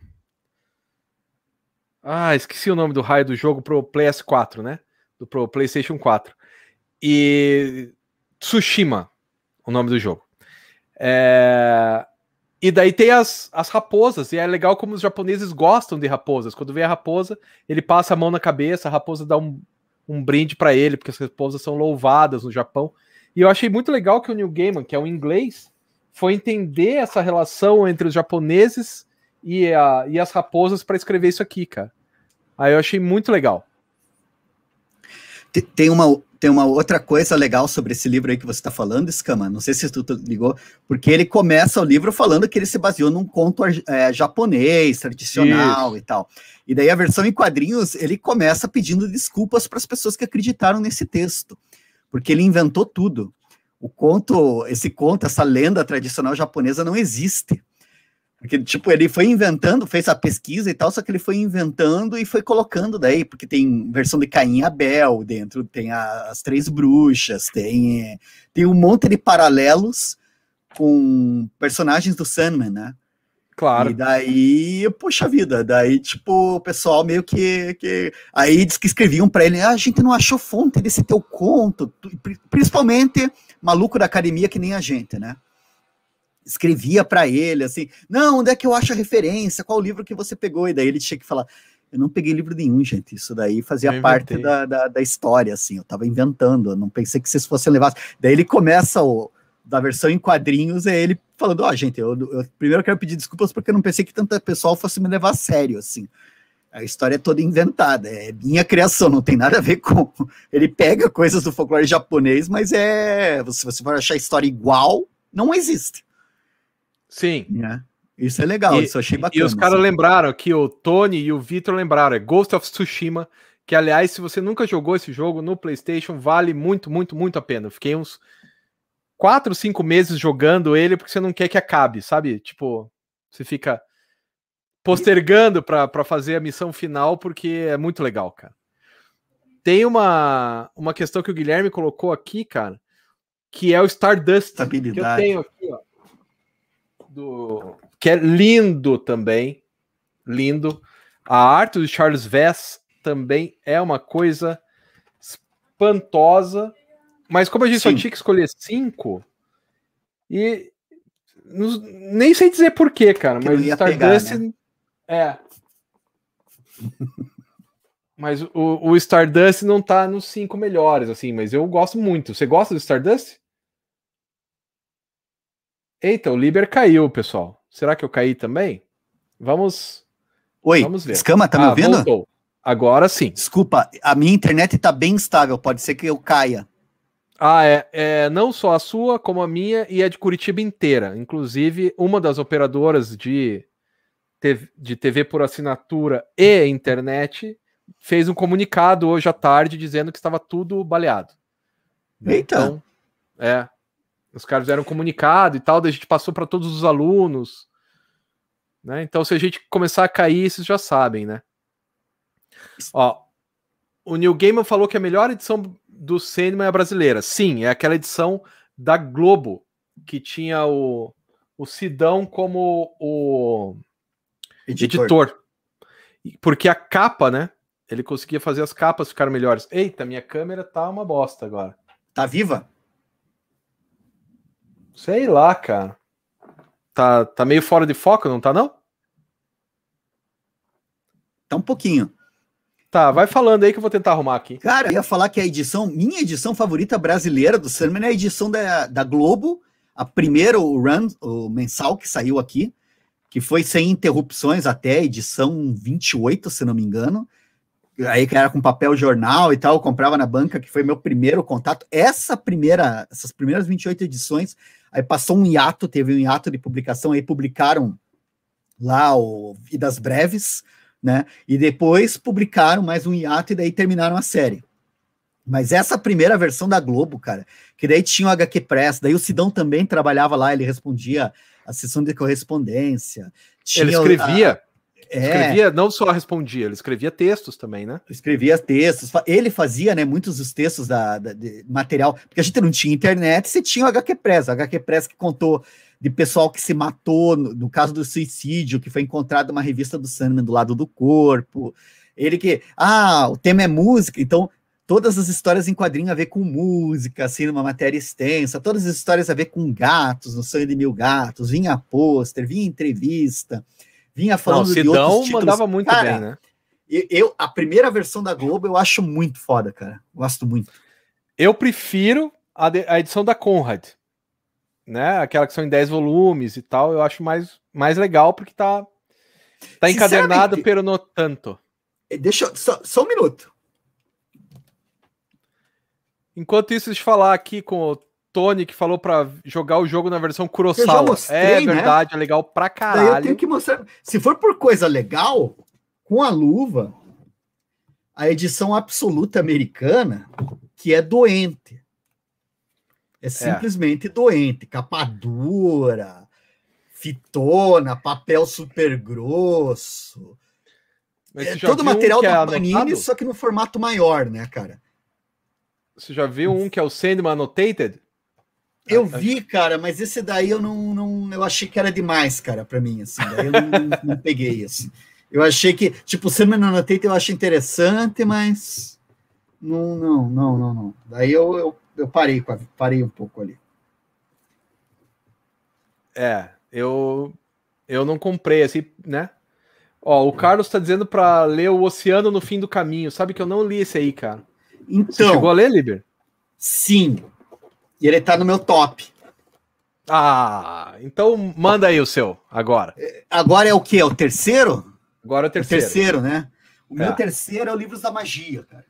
ah, esqueci o nome do raio do jogo pro PS4, né? Do pro PlayStation 4. E Tsushima, o nome do jogo. É... E daí tem as, as raposas, e é legal como os japoneses gostam de raposas. Quando vê a raposa, ele passa a mão na cabeça, a raposa dá um, um brinde para ele, porque as raposas são louvadas no Japão. E eu achei muito legal que o New Gaiman, que é um inglês, foi entender essa relação entre os japoneses e, a, e as raposas para escrever isso aqui, cara. Aí eu achei muito legal. Tem uma, tem uma outra coisa legal sobre esse livro aí que você está falando, Escama. Não sei se tu ligou, porque ele começa o livro falando que ele se baseou num conto é, japonês, tradicional Isso. e tal. E daí a versão em quadrinhos ele começa pedindo desculpas para as pessoas que acreditaram nesse texto, porque ele inventou tudo. O conto, esse conto, essa lenda tradicional japonesa não existe. Porque, tipo, ele foi inventando, fez a pesquisa e tal, só que ele foi inventando e foi colocando daí, porque tem versão de Caim e Abel dentro, tem a, as três bruxas, tem, tem um monte de paralelos com personagens do Sandman, né? Claro. E daí, puxa vida, daí, tipo, o pessoal meio que. que aí diz que escreviam para ele: ah, a gente não achou fonte desse teu conto, principalmente maluco da academia que nem a gente, né? Escrevia para ele assim: "Não, onde é que eu acho a referência? Qual livro que você pegou?" E daí ele tinha que falar: "Eu não peguei livro nenhum, gente. Isso daí fazia parte da, da, da, história assim, eu estava inventando, eu não pensei que vocês fossem levar". Daí ele começa o da versão em quadrinhos é ele falando: "Ó, oh, gente, eu, eu primeiro quero pedir desculpas porque eu não pensei que tanta pessoal fosse me levar a sério assim". A história é toda inventada, é minha criação, não tem nada a ver com. Ele pega coisas do folclore japonês, mas é. Se você for achar a história igual, não existe. Sim. Né? Isso é legal, e, isso achei bacana. E os caras assim. lembraram que o Tony e o Vitor lembraram, é Ghost of Tsushima, que aliás, se você nunca jogou esse jogo no PlayStation, vale muito, muito, muito a pena. Eu fiquei uns 4, 5 meses jogando ele porque você não quer que acabe, sabe? Tipo, você fica postergando para fazer a missão final porque é muito legal, cara. Tem uma, uma questão que o Guilherme colocou aqui, cara, que é o Stardust. Que eu tenho aqui, ó do que é lindo também, lindo. A arte do Charles Vess também é uma coisa espantosa, mas como a gente Sim. só tinha que escolher cinco, e nem sei dizer porquê, cara, mas Stardust pegar, né? é. mas o, o Stardust não tá nos cinco melhores, assim, mas eu gosto muito. Você gosta do Stardust? Eita, o Liber caiu, pessoal. Será que eu caí também? Vamos. Oi, vamos ver. Escama, tá me ah, ouvindo? Voltou. Agora sim. Desculpa, a minha internet tá bem estável, pode ser que eu caia. Ah, é, é não só a sua, como a minha e a de Curitiba inteira. Inclusive, uma das operadoras de, TV, de TV por assinatura e internet fez um comunicado hoje à tarde dizendo que estava tudo baleado. Eita! Então, é, os caras fizeram um comunicado e tal, daí a gente passou para todos os alunos. Né? Então, se a gente começar a cair, vocês já sabem, né? Ó, o Neil Gaiman falou que a melhor edição do Sandman é a brasileira. Sim, é aquela edição da Globo, que tinha o, o Sidão como o editor. editor. Porque a capa, né? Ele conseguia fazer as capas ficar melhores. Eita, minha câmera tá uma bosta agora. Tá viva? Sei lá, cara. Tá, tá meio fora de foco, não tá não? Tá um pouquinho. Tá, vai falando aí que eu vou tentar arrumar aqui. Cara, eu ia falar que a edição, minha edição favorita brasileira do Sandman é a edição da, da Globo, a primeira, o run, o mensal que saiu aqui, que foi sem interrupções até edição 28, se não me engano aí que era com papel jornal e tal, comprava na banca, que foi meu primeiro contato. Essa primeira, essas primeiras 28 edições, aí passou um hiato, teve um hiato de publicação, aí publicaram lá o Vidas Breves, né? E depois publicaram mais um hiato e daí terminaram a série. Mas essa primeira versão da Globo, cara, que daí tinha o HQ Press, daí o Sidão também trabalhava lá, ele respondia a sessão de correspondência. ele escrevia. A, é. Escrevia, não só respondia, ele escrevia textos também, né? Escrevia textos. Ele fazia, né, muitos dos textos da, da material, porque a gente não tinha internet, você tinha o HQ Press, o HQ Press que contou de pessoal que se matou, no, no caso do suicídio, que foi encontrado uma revista do Sandman do lado do corpo. Ele que, ah, o tema é música, então todas as histórias em quadrinho a ver com música, assim, numa matéria extensa, todas as histórias a ver com gatos, no sonho de mil gatos, vinha pôster, vinha entrevista vinha falando Não, Sidão de outros títulos. mandava muito cara, bem, né? Eu, a primeira versão da Globo eu acho muito foda, cara. Gosto muito. Eu prefiro a, de, a edição da Conrad, né? Aquela que são em 10 volumes e tal. Eu acho mais, mais legal porque tá, tá encadernado, pero no tanto. Eh, deixa eu, só, só um minuto. Enquanto isso, deixa eu falar aqui com o Tony, que falou para jogar o jogo na versão Kurosawa. mostrei, é né? verdade, é legal pra Daí eu caralho. tenho que mostrar. Se for por coisa legal, com a luva, a edição absoluta americana, que é doente. É simplesmente doente. Capa dura, fitona, papel super grosso. É todo o viu um material que é da Panini, anotado? só que no formato maior, né, cara? Você já viu um que é o Sandman Annotated? Eu Ah, vi, cara, mas esse daí eu não, não eu achei que era demais, cara, para mim, assim. Daí eu não, não- peguei assim. Eu achei que, tipo, o Sandman Annotated eu achei interessante, mas não, não, não, não, não. Daí eu, eu, eu parei, parei um pouco ali. É, eu eu não comprei assim, né? Ó, o Carlos tá dizendo pra ler o Oceano no Fim do Caminho. Sabe que eu não li esse aí, cara. Você Então, chegou a ler, Liber? sim. E ele tá no meu top. Ah, então manda aí o seu, agora. Agora é o quê? É o terceiro? Agora é o O terceiro. terceiro, né? O meu É. terceiro é o Livros da Magia, cara.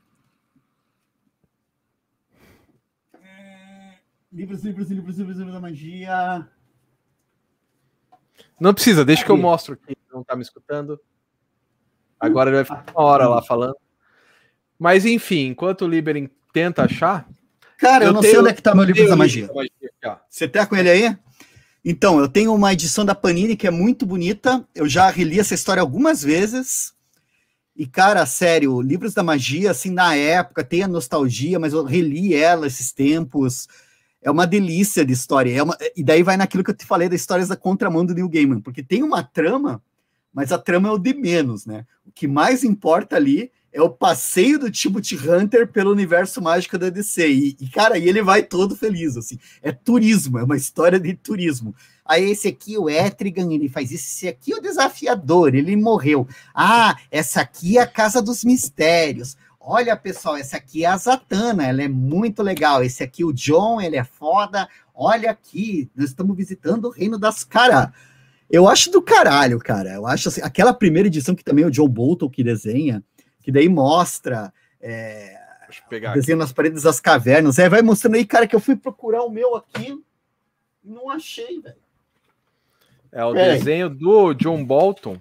Hum, Livros, livros, livros, livros, livros da magia. Não precisa, deixa que eu mostro quem não tá me escutando. Agora ele vai ficar uma hora lá falando. Mas enfim, enquanto o Liber tenta achar. Cara, eu, Eu não tenho- sei onde é que tá meu livro da magia. Livro da Magia. Você tá com ele aí? Então, eu tenho uma edição da Panini que é muito bonita. Eu já reli essa história algumas vezes. E, cara, sério, Livros da Magia, assim, na época, tem a nostalgia, mas eu reli ela esses tempos. É uma delícia de história. É uma- E daí vai naquilo que eu te falei das histórias da contramão do Neil Gaiman, porque tem uma trama, mas a trama é o de menos, né? O que mais importa ali é o passeio do Timothy Hunter pelo universo mágico da DC. E, e, cara, e ele vai todo feliz, assim. É turismo, é uma história de turismo. Aí esse aqui, o Etrigan, ele faz isso. Esse aqui é o desafiador, ele morreu. Ah, essa aqui é a Casa dos Mistérios. Olha, pessoal, essa aqui é a Zatanna, ela é muito legal. Esse aqui, o John, ele é foda. Olha aqui, nós estamos visitando o Reino das Cara. Eu acho do caralho, cara. Eu acho assim, aquela primeira edição que também é o Joe Bolton que desenha, que daí mostra é, pegar aqui. desenho nas paredes das cavernas. É, vai mostrando aí, cara, que eu fui procurar o meu aqui e não achei, velho. É o Peraí. desenho do John Bolton.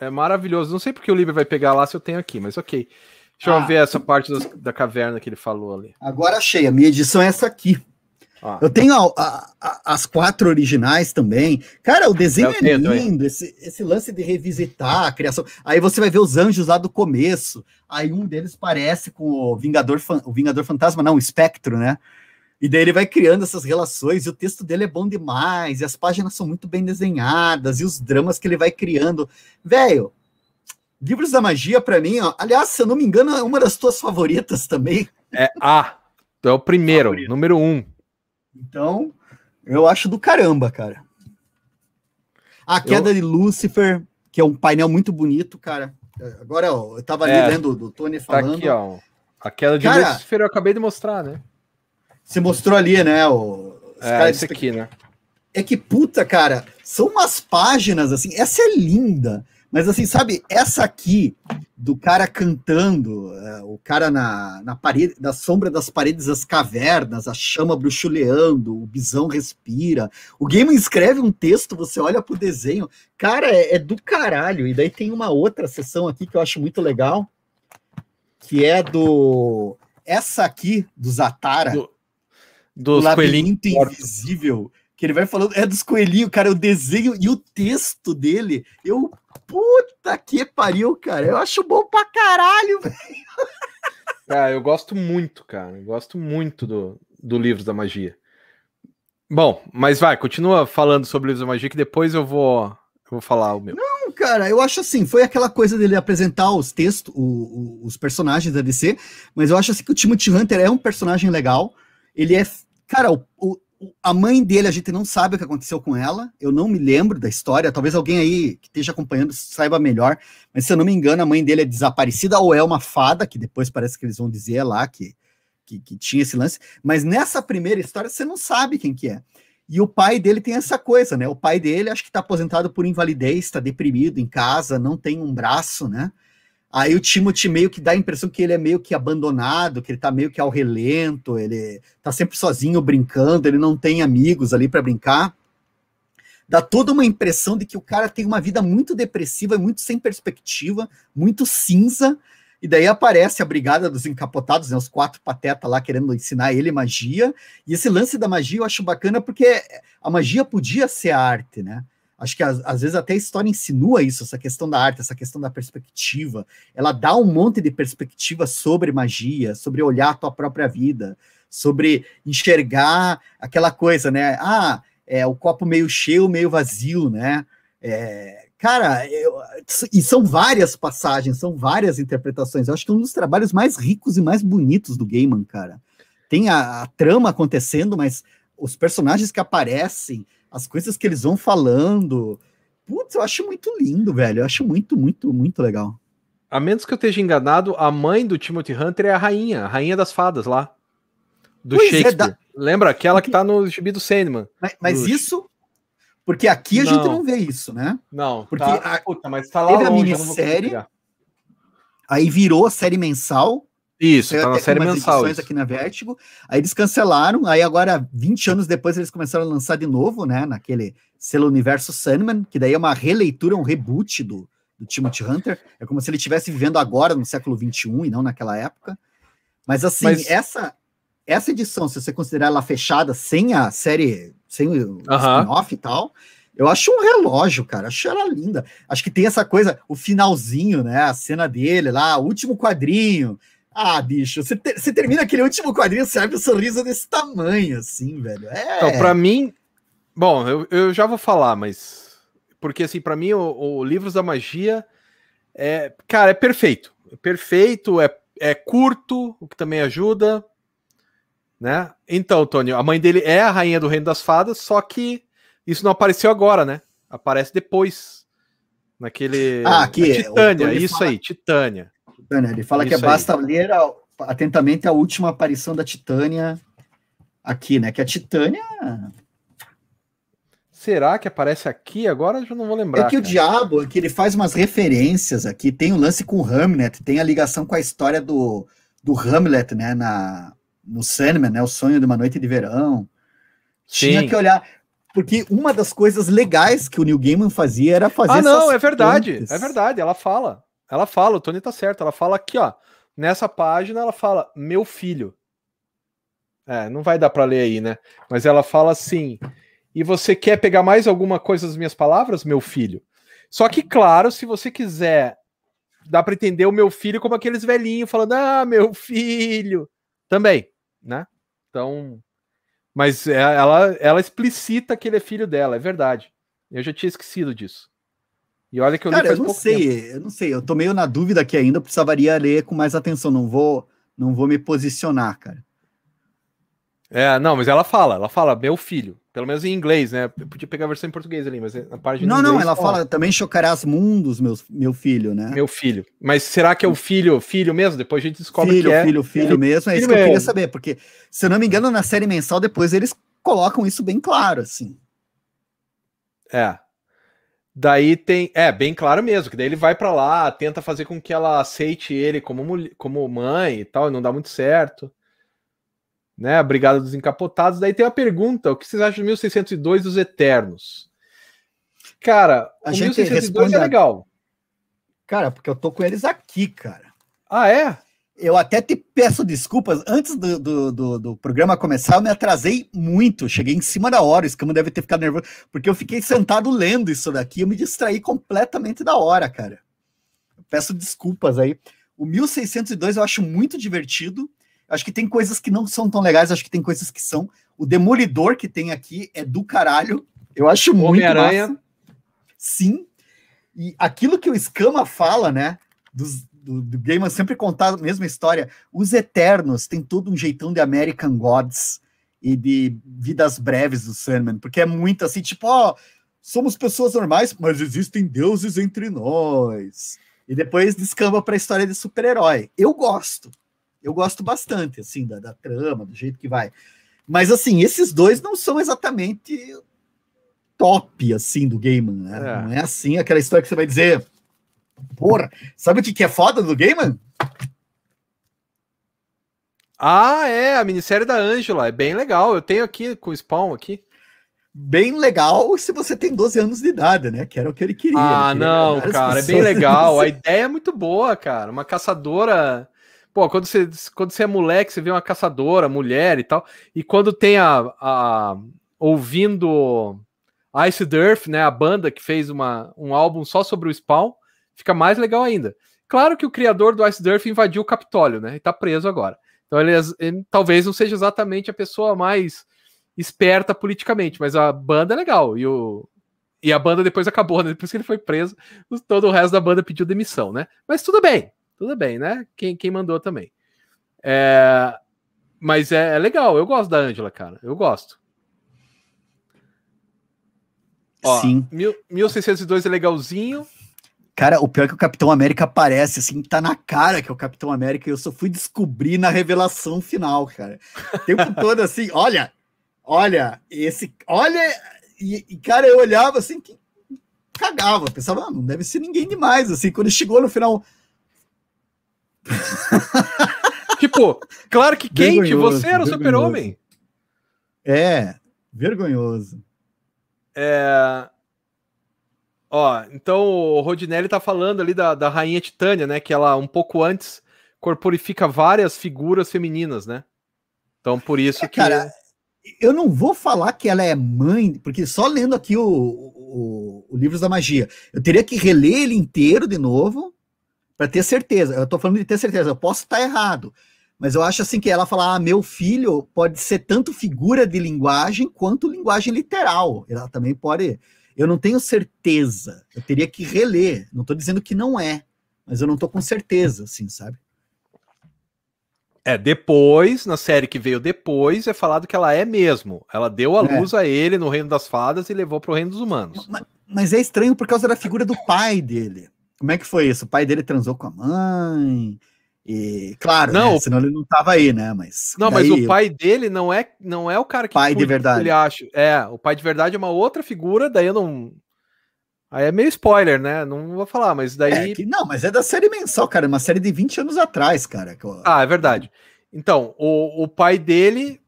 É maravilhoso. Não sei porque o Liber vai pegar lá se eu tenho aqui, mas ok. Deixa Ah. eu ver essa parte das- da caverna que ele falou ali. Agora achei. A minha edição é essa aqui. Ó, Eu tenho a- a- a- as quatro originais também. Cara, o desenho é também. lindo. Esse, esse lance de revisitar a criação. Aí você vai ver os anjos lá do começo. Aí um deles parece com o Vingador, o Vingador Fantasma, não, o Espectro, né? E daí ele vai criando essas relações, e o texto dele é bom demais, e as páginas são muito bem desenhadas, e os dramas que ele vai criando. Velho, Livros da Magia, pra mim, ó, aliás, se eu não me engano, é uma das tuas favoritas também. é A. É o primeiro, Favorito. número um. Então, eu acho do caramba, cara. A queda de Lúcifer, que é um painel muito bonito, cara. É, Agora, ó, eu tava ali É. lendo do Tony Tá falando. aqui, ó. A queda de Cara- Lucifer eu acabei de mostrar, né? Você mostrou ali, né? O, É, esse aqui, né? É que, puta, cara, são umas páginas, assim, essa é linda, mas assim, sabe, essa aqui, do cara cantando, é, o cara na, na parede, na sombra das paredes das cavernas, a chama bruxuleando, o bisão respira, o Gaiman escreve um texto, você olha pro desenho, cara, é, é do caralho, e daí tem uma outra sessão aqui que eu acho muito legal, que é do, essa aqui, do Zatara, Do- Dos coelhinhos. labirinto invisível, que ele vai falando, é dos coelhinhos, cara, o desenho e o texto dele, eu, puta que pariu, cara, eu acho bom pra caralho, velho. Ah, eu gosto muito, cara. Eu gosto muito do, do Livros da Magia. Bom, mas vai, continua falando sobre Livros da Magia, que depois eu vou, eu vou falar o meu. Não, cara, eu acho assim, foi aquela coisa dele apresentar os textos, o- o- os personagens da DC, mas eu acho assim que o Timothy Hunter é um personagem legal, ele é, cara, o- o- o- a mãe dele, a gente não sabe o que aconteceu com ela, eu não me lembro da história, talvez alguém aí que esteja acompanhando saiba melhor, mas se eu não me engano, a mãe dele é desaparecida ou é uma fada, que depois parece que eles vão dizer lá que, que, que tinha esse lance, mas nessa primeira história você não sabe quem que é. E o pai dele tem essa coisa, né? O pai dele acho que está aposentado por invalidez, está deprimido em casa, não tem um braço, né? Aí o Timothy meio que dá a impressão que ele é meio que abandonado, que ele tá meio que ao relento, ele tá sempre sozinho brincando, ele não tem amigos ali para brincar. Dá toda uma impressão de que o cara tem uma vida muito depressiva, muito sem perspectiva, muito cinza. E daí aparece a brigada dos encapotados, né, os quatro patetas lá querendo ensinar ele magia. E esse lance da magia eu acho bacana porque a magia podia ser arte, né? Acho que às, vezes até a história insinua isso, essa questão da arte, essa questão da perspectiva. Ela dá um monte de perspectiva sobre magia, sobre olhar a tua própria vida, sobre enxergar aquela coisa, né? Ah, é o copo meio cheio, meio vazio, né? É, cara, eu, e são várias passagens, são várias interpretações. Eu acho que é um dos trabalhos mais ricos e mais bonitos do Gaiman, cara. Tem a, a trama acontecendo, mas os personagens que aparecem, as coisas que eles vão falando. Putz, eu acho muito lindo, velho. Eu acho muito, muito, muito legal. A menos que eu esteja enganado, a mãe do Timothy Hunter é a rainha, a rainha das fadas lá. Do pois é, Shakespeare. É, da... Lembra? Aquela que tá no gibi do Sandman. Mas, mas do... isso. Porque aqui a não. gente não vê isso, né? Não. Porque tá... a... Puta, mas tá lá teve longe, a minissérie. Aí virou a série mensal. Isso, tá na série mensal. aqui na Vertigo. Aí eles cancelaram. Aí agora, 20 anos depois, eles começaram a lançar de novo, né? Naquele selo Universo Sandman, que daí é uma releitura, um reboot do, do Timothy Hunter. É como se ele estivesse vivendo agora, no século 21 e não naquela época. Mas assim, Mas... essa essa edição, se você considerar ela fechada, sem a série, sem o uh -huh. spin-off e tal, eu acho um relógio, cara. Acho ela linda. Acho que tem essa coisa, o finalzinho, né? A cena dele lá, o último quadrinho ah, bicho, você, você termina aquele último quadrinho, você abre um sorriso desse tamanho, assim, velho. É... Então, pra mim. Bom, eu, eu já vou falar, mas. Porque, assim, para mim, o, o Livros da Magia é. Cara, é perfeito. É perfeito, é, é curto, o que também ajuda. Né? Então, Tony, a mãe dele é a rainha do Reino das Fadas, só que isso não apareceu agora, né? Aparece depois. Naquele. Ah, aqui. Titânia, isso fala... aí, Titânia. Titânia. Ele fala Isso que basta aí. ler a, atentamente a última aparição da Titânia aqui, né? Que a Titânia. Será que aparece aqui? Agora eu já não vou lembrar. É que cara. o diabo, é que ele faz umas referências aqui. Tem o um lance com o Hamlet, tem a ligação com a história do, do Hamlet, né? Na, no Sandman, né? O sonho de uma noite de verão. Sim. Tinha que olhar. Porque uma das coisas legais que o Neil Gaiman fazia era fazer. Ah, não, é verdade. É verdade, ela fala. Ela fala, o Tony tá certo, ela fala aqui, ó. Nessa página ela fala, meu filho. É, não vai dar para ler aí, né? Mas ela fala assim: e você quer pegar mais alguma coisa das minhas palavras, meu filho? Só que, claro, se você quiser, dá para entender o meu filho como aqueles velhinhos falando, ah, meu filho, também, né? Então, mas é, ela, ela explicita que ele é filho dela, é verdade. Eu já tinha esquecido disso. E olha que eu Cara, eu não sei, tempo. eu não sei, eu tô meio na dúvida aqui ainda, precisaria ler com mais atenção, não vou, não vou me posicionar, cara. É, não, mas ela fala, ela fala, meu filho, pelo menos em inglês, né? Eu podia pegar a versão em português ali, mas na parte Não, não, ela fala, também chocarás mundos, meu, meu filho, né? Meu filho. Mas será que é o filho, filho mesmo? Depois a gente descobre filho, que é. Filho, filho, filho mesmo, é filho isso que mesmo. eu queria saber, porque, se eu não me engano, na série mensal, depois eles colocam isso bem claro, assim. É, Daí tem. É, bem claro mesmo, que daí ele vai para lá, tenta fazer com que ela aceite ele como, como mãe e tal, e não dá muito certo. Né? A Brigada dos Encapotados. Daí tem a pergunta: o que vocês acham de 1602 dos Eternos? Cara, a gente 1602 é legal. Cara, porque eu tô com eles aqui, cara. Ah, é? Eu até te peço desculpas. Antes do, do, do, do, programa começar, eu me atrasei muito. Cheguei em cima da hora. O Escama deve ter ficado nervoso. Porque eu fiquei sentado lendo isso daqui. Eu me distraí completamente da hora, cara. Eu peço desculpas aí. O 1602 eu acho muito divertido. Acho que tem coisas que não são tão legais. Acho que tem coisas que são. O Demolidor que tem aqui é do caralho. Eu acho muito massa. Sim. E aquilo que o Escama fala, né? Dos, do, do Gaiman sempre contar a mesma história. Os Eternos têm todo um jeitão de American Gods e de vidas breves do Sandman, porque é muito assim, tipo, ó, somos pessoas normais, mas existem deuses entre nós. E depois descamba para a história de super-herói. Eu gosto. Eu gosto bastante, assim, da, da trama, do jeito que vai. Mas, assim, esses dois não são exatamente top, assim, do Gaiman, né? É. Não é assim aquela história que você vai dizer Porra, sabe o que, que é foda do Gaiman? Ah, é, a minissérie da Angela, é bem legal. Eu tenho aqui com o Spawn aqui. Bem legal se você tem 12 anos de idade, né? Que era o que ele queria. Ah, ele queria não, cara, é bem legal. A ideia é muito boa, cara. Uma caçadora. Pô, quando você, quando você é moleque, você vê uma caçadora, mulher e tal. E quando tem a. a ouvindo Ice Earth, né? A banda que fez uma, um álbum só sobre o Spawn, fica mais legal ainda. Claro que o criador do Ice Earth invadiu o Capitólio, né? E tá preso agora. Então ele, ele, talvez não seja exatamente a pessoa mais esperta politicamente, mas a banda é legal. E, o, e a banda depois acabou, né? Depois que ele foi preso, todo o resto da banda pediu demissão, né? Mas tudo bem, tudo bem, né? Quem, quem mandou também. É, mas é, é legal, eu gosto da Angela, cara. Eu gosto. Ó, Sim. Mil, 1602 é legalzinho. Cara, o pior é que o Capitão América aparece, assim, tá na cara que é o Capitão América, e eu só fui descobrir na revelação final, cara. O tempo todo assim, olha, olha, esse, olha, e, e, cara, eu olhava assim, que cagava, pensava, ah, não deve ser ninguém demais, assim, quando chegou no final. tipo, claro que quente, você era o super-homem. É, vergonhoso. É, Ó, então o Rodinelli tá falando ali da, da rainha Titânia, né? Que ela, um pouco antes, corporifica várias figuras femininas, né? Então, por isso é, que. Cara, eu não vou falar que ela é mãe, porque só lendo aqui o, o, o Livros da Magia, eu teria que reler ele inteiro de novo para ter certeza. Eu tô falando de ter certeza, eu posso estar errado. Mas eu acho assim que ela falar, ah, meu filho pode ser tanto figura de linguagem quanto linguagem literal. Ela também pode eu não tenho certeza. Eu teria que reler. Não estou dizendo que não é, mas eu não estou com certeza, assim, sabe? É, depois, na série que veio depois, é falado que ela é mesmo. Ela deu a é. luz a ele no Reino das Fadas e levou para o Reino dos Humanos. Mas, mas, é estranho por causa da figura do pai dele. Como é que foi isso? O pai dele transou com a mãe. E, claro, não, né? senão ele não tava aí, né? Mas não, mas o pai dele não é não é o cara que pai de verdade. Ele acha. É, o pai de verdade é uma outra figura, daí eu não Aí é meio spoiler, né? Não vou falar, mas daí é que, Não, mas é da série mensal, cara, uma série de 20 anos atrás, cara. Ah, é verdade. Então, o, o pai dele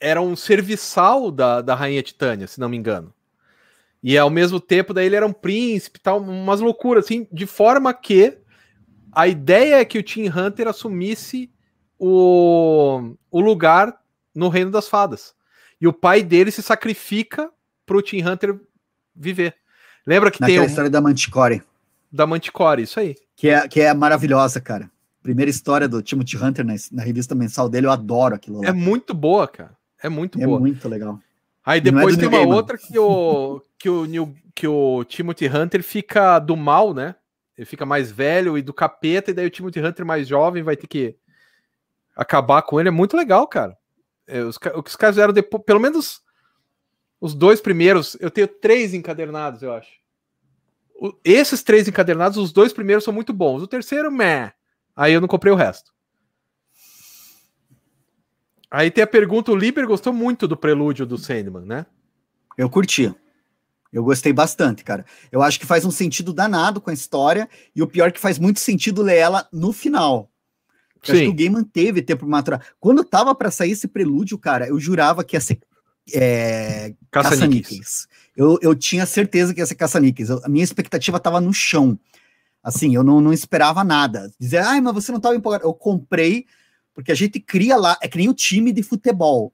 era um serviçal da, da rainha Titânia, se não me engano. E ao mesmo tempo, daí ele era um príncipe, tal, umas loucuras assim, de forma que a ideia é que o Tim Hunter assumisse o, o lugar no Reino das Fadas. E o pai dele se sacrifica para o Tim Hunter viver. Lembra que Naquela tem a história da Manticore. Da Manticore, isso aí. Que é, que é maravilhosa, cara. Primeira história do Timothy Hunter na, na revista mensal dele, eu adoro aquilo lá. É muito boa, cara. É muito é boa. É muito legal. Aí é depois é tem uma outra que o, que, o, que o Timothy Hunter fica do mal, né? Ele fica mais velho e do capeta, e daí o Timothy Hunter mais jovem vai ter que acabar com ele. É muito legal, cara. É, os, o que os caras fizeram depois, pelo menos os dois primeiros, eu tenho três encadernados, eu acho. O, esses três encadernados, os dois primeiros são muito bons. O terceiro, meh. Aí eu não comprei o resto. Aí tem a pergunta: o Liber gostou muito do prelúdio do Sandman, né? Eu curti. Eu gostei bastante, cara. Eu acho que faz um sentido danado com a história, e o pior é que faz muito sentido ler ela no final. Sim. Acho que o game manteve tempo para maturar. Quando tava para sair esse prelúdio, cara, eu jurava que ia ser é, caça-níqueis. eu, eu tinha certeza que ia ser caça-níqueis. A minha expectativa tava no chão. Assim, eu não, não esperava nada. Dizer, ai, mas você não tava empolgado. Eu comprei, porque a gente cria lá, é que nem o time de futebol.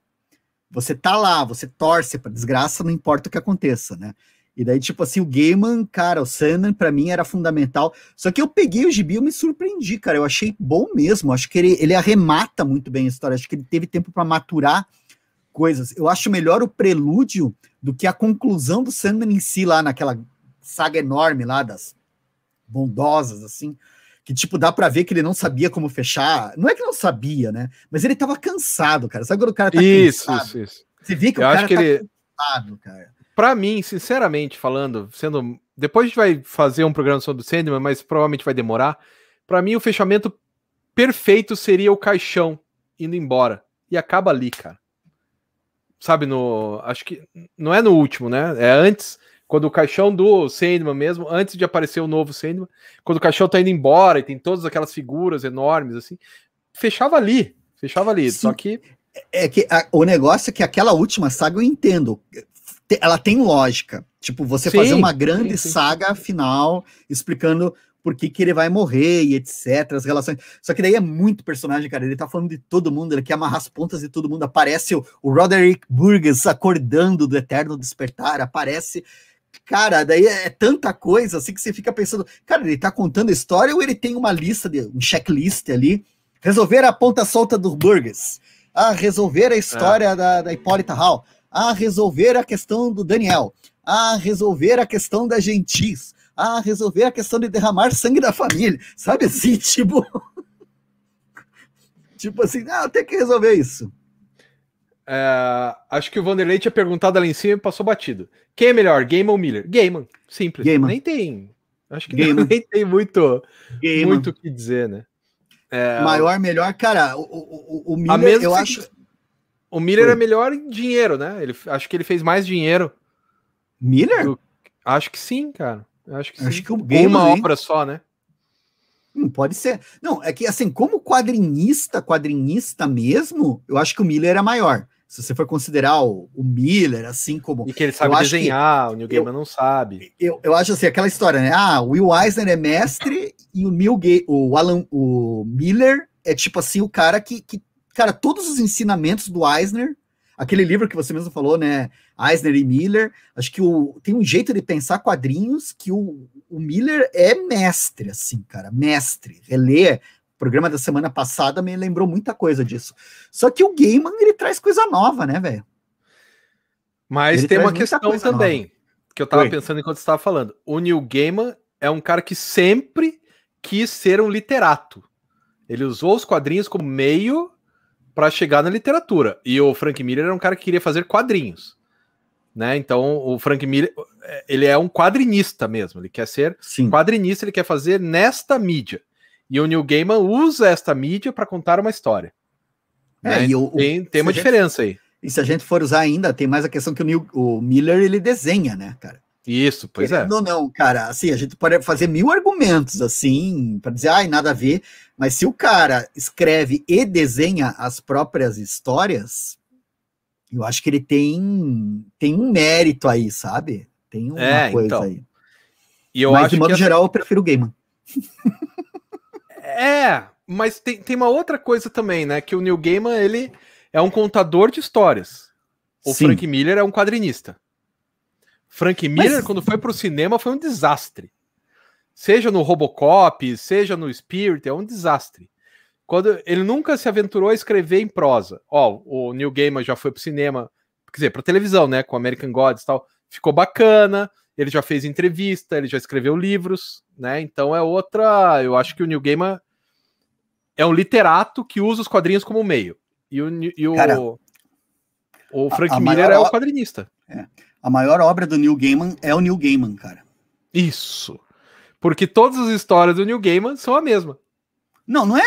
Você tá lá, você torce pra desgraça, não importa o que aconteça, né? E daí, tipo assim, o Gaiman, cara, o Sandman, para mim era fundamental. Só que eu peguei o gibi e me surpreendi, cara. Eu achei bom mesmo. Acho que ele, ele arremata muito bem a história. Acho que ele teve tempo para maturar coisas. Eu acho melhor o prelúdio do que a conclusão do Sandman em si, lá naquela saga enorme lá das bondosas, assim. Que, tipo, dá pra ver que ele não sabia como fechar. Não é que não sabia, né? Mas ele tava cansado, cara. Sabe quando o cara tá isso, cansado? Isso, isso. Você vê que eu o cara que tá ele... cansado, cara para mim, sinceramente falando, sendo. Depois a gente vai fazer um programa sobre o Sandman, mas provavelmente vai demorar. Para mim, o fechamento perfeito seria o caixão indo embora. E acaba ali, cara. Sabe, no. Acho que. Não é no último, né? É antes, Quando o caixão do Sandman mesmo, antes de aparecer o novo Sandman, quando o caixão tá indo embora e tem todas aquelas figuras enormes, assim, fechava ali. Fechava ali. Sim. Só que. É que a, o negócio é que aquela última saga eu entendo. Ela tem lógica. Tipo, você sim, fazer uma grande sim, saga final explicando por que, que ele vai morrer e etc, as relações. Só que daí é muito personagem, cara. Ele tá falando de todo mundo, ele quer amarrar as pontas de todo mundo. Aparece o, o Roderick Burgess acordando do eterno despertar, aparece. Cara, daí é, é tanta coisa assim que você fica pensando, cara, ele tá contando a história ou ele tem uma lista, de, um checklist ali? Resolver a ponta solta do Burgess. Ah, resolver a história é. da, da Hipólita Hall. Ah, resolver a questão do Daniel. Ah, resolver a questão da Gentis a resolver a questão de derramar sangue da família, sabe assim, tipo. tipo assim, ah, tem que resolver isso. É, acho que o Vanderlei tinha perguntado ali em cima e passou batido. Quem é melhor, Game ou Miller? Gaiman, simples. Gaiman. Nem tem. Acho que Gaiman. nem tem muito muito o que dizer, né? É, Maior, melhor, cara. O, o, o Miller, eu acho. O Miller Foi. é melhor em dinheiro, né? Ele, acho que ele fez mais dinheiro. Miller? Do... Acho que sim, cara. Acho que, Acho que o game, uma hein? obra só, né? Hum, pode ser. Não, é que assim, como quadrinista, quadrinista mesmo, eu acho que o Miller é maior. Se você for considerar o, o Miller, assim como. E que ele sabe desenhar, o Neil Gaiman não sabe. Eu, eu acho assim, aquela história, né? Ah, o Will Eisner é mestre e o Neil Gaiman, o Alan, o Miller é tipo assim, o cara que, que. Cara, todos os ensinamentos do Eisner aquele livro que você mesmo falou, né? Eisner e Miller. Acho que o, tem um jeito de pensar quadrinhos que o, o Miller é mestre, assim, cara, mestre. Reler o programa da semana passada me lembrou muita coisa disso. Só que o Gaiman, ele traz coisa nova, né, velho? Mas ele tem uma questão também, nova. que eu tava Oi. pensando enquanto você estava falando. O Neil Gaiman é um cara que sempre quis ser um literato. Ele usou os quadrinhos como meio para chegar na literatura. E o Frank Miller era um cara que queria fazer quadrinhos. Né? Então, o Frank Miller, ele é um quadrinista mesmo, ele quer ser Sim. quadrinista, ele quer fazer nesta mídia. E o Neil Gaiman usa esta mídia para contar uma história. É, né? tem, tem uma diferença gente, aí. E se a gente for usar ainda, tem mais a questão que o, Neil, o Miller ele desenha, né, cara? Isso, pois é. Não, não, cara, assim, a gente pode fazer mil argumentos, assim, para dizer, ai, nada a ver, mas se o cara escreve e desenha as próprias histórias, eu acho que ele tem, tem um mérito aí, sabe? Tem uma é, coisa então. aí. E eu mas, acho de modo que geral, eu prefiro o Gaiman. é, mas tem, tem uma outra coisa também, né? Que o Neil Gaiman, ele é um contador de histórias. O Sim. Frank Miller é um quadrinista. Frank Miller, Mas... quando foi pro cinema, foi um desastre. Seja no Robocop, seja no Spirit, é um desastre. Quando ele nunca se aventurou a escrever em prosa. Ó, o Neil Gaiman já foi pro cinema, quer dizer, pra televisão, né, com American Gods e tal. Ficou bacana, ele já fez entrevista, ele já escreveu livros, né? Então é outra, eu acho que o Neil Gaiman é um literato que usa os quadrinhos como meio. E o, e o, Cara, o Frank Miller é o quadrinista. É a maior obra do Neil Gaiman é o Neil Gaiman, cara. Isso. Porque todas as histórias do Neil Gaiman são a mesma. Não, não é.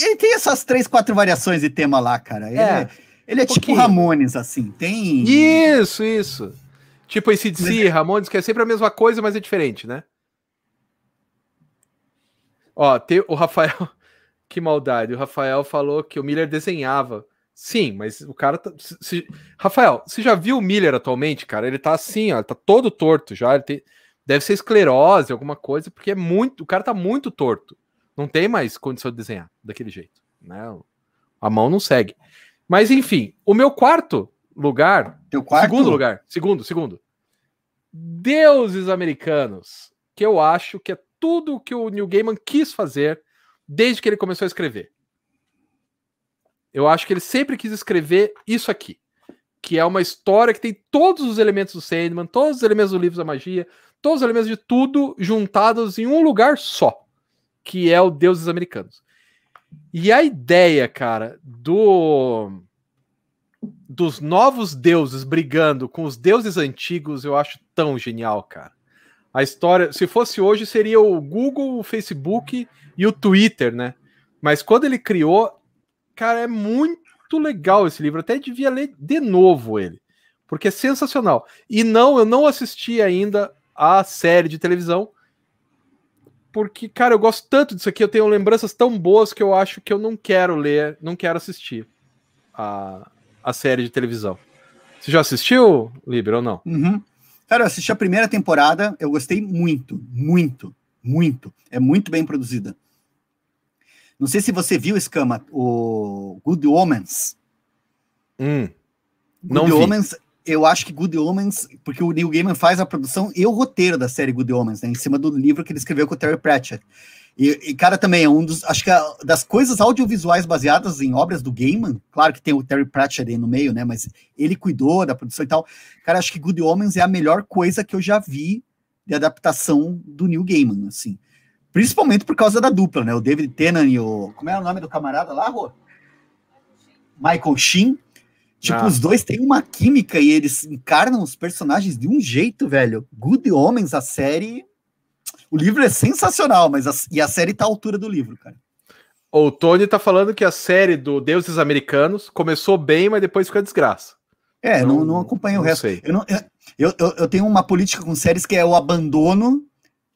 Ele tem essas três, quatro variações de tema lá, cara. Ele é, é, ele é um tipo Ramones, assim. Tem. Isso, isso. Tipo esse DC, Ramones, que é sempre a mesma coisa, mas é diferente, né? Ó, tem o Rafael. que maldade. O Rafael falou que o Miller desenhava. Sim, mas o cara tá. Se, se... Rafael, você já viu o Miller atualmente, cara? Ele tá assim, ó, ele tá todo torto já. Ele tem... Deve ser esclerose, alguma coisa, porque é muito. O cara tá muito torto. Não tem mais condição de desenhar daquele jeito. Né? A mão não segue. Mas enfim, o meu quarto lugar. Teu quarto? Segundo lugar. Segundo, segundo. Deuses americanos. Que eu acho que é tudo o que o Neil Gaiman quis fazer desde que ele começou a escrever. Eu acho que ele sempre quis escrever isso aqui. Que é uma história que tem todos os elementos do Sandman, todos os elementos do livro da magia, todos os elementos de tudo juntados em um lugar só. Que é o Deuses Americanos. E a ideia, cara, do dos novos deuses brigando com os deuses antigos, eu acho tão genial, cara. A história, se fosse hoje, seria o Google, o Facebook e o Twitter, né? Mas quando ele criou, Cara, é muito legal esse livro. Até devia ler de novo ele. porque é sensacional. E não, eu não assisti ainda a série de televisão, porque, cara, eu gosto tanto disso aqui, eu tenho lembranças tão boas que eu acho que eu não quero ler, não quero assistir a, a série de televisão. Você já assistiu, Liber, ou não? Uhum. Cara, eu assisti a primeira temporada, eu gostei muito, muito, muito. É muito bem produzida. Não sei se você viu, Escama, o Good Omens. Hum, Good não Omens, vi. Eu acho que Good Omens, porque o Neil Gaiman faz a produção e o roteiro da série Good Omens, né, em cima do livro que ele escreveu com o Terry Pratchett. E, e, cara, também é um dos, acho que é das coisas audiovisuais baseadas em obras do Gaiman, claro que tem o Terry Pratchett aí no meio, né, mas ele cuidou da produção e tal. Cara, acho que Good Omens é a melhor coisa que eu já vi de adaptação do Neil Gaiman, assim. Principalmente por causa da dupla, né, o David Tennant e o, como é o nome do camarada lá, Rô? Michael Sheen. Tipo, ah. os dois têm uma química e eles encarnam os personagens de um jeito, velho. Good Homens, a série. O livro é sensacional, mas a... e a série tá à altura do livro, cara. O Tony tá falando que a série do Deuses Americanos começou bem, mas depois fica desgraça. É, não, não, não acompanho o resto. Eu, não, eu, eu, eu, tenho uma política com séries que é o abandono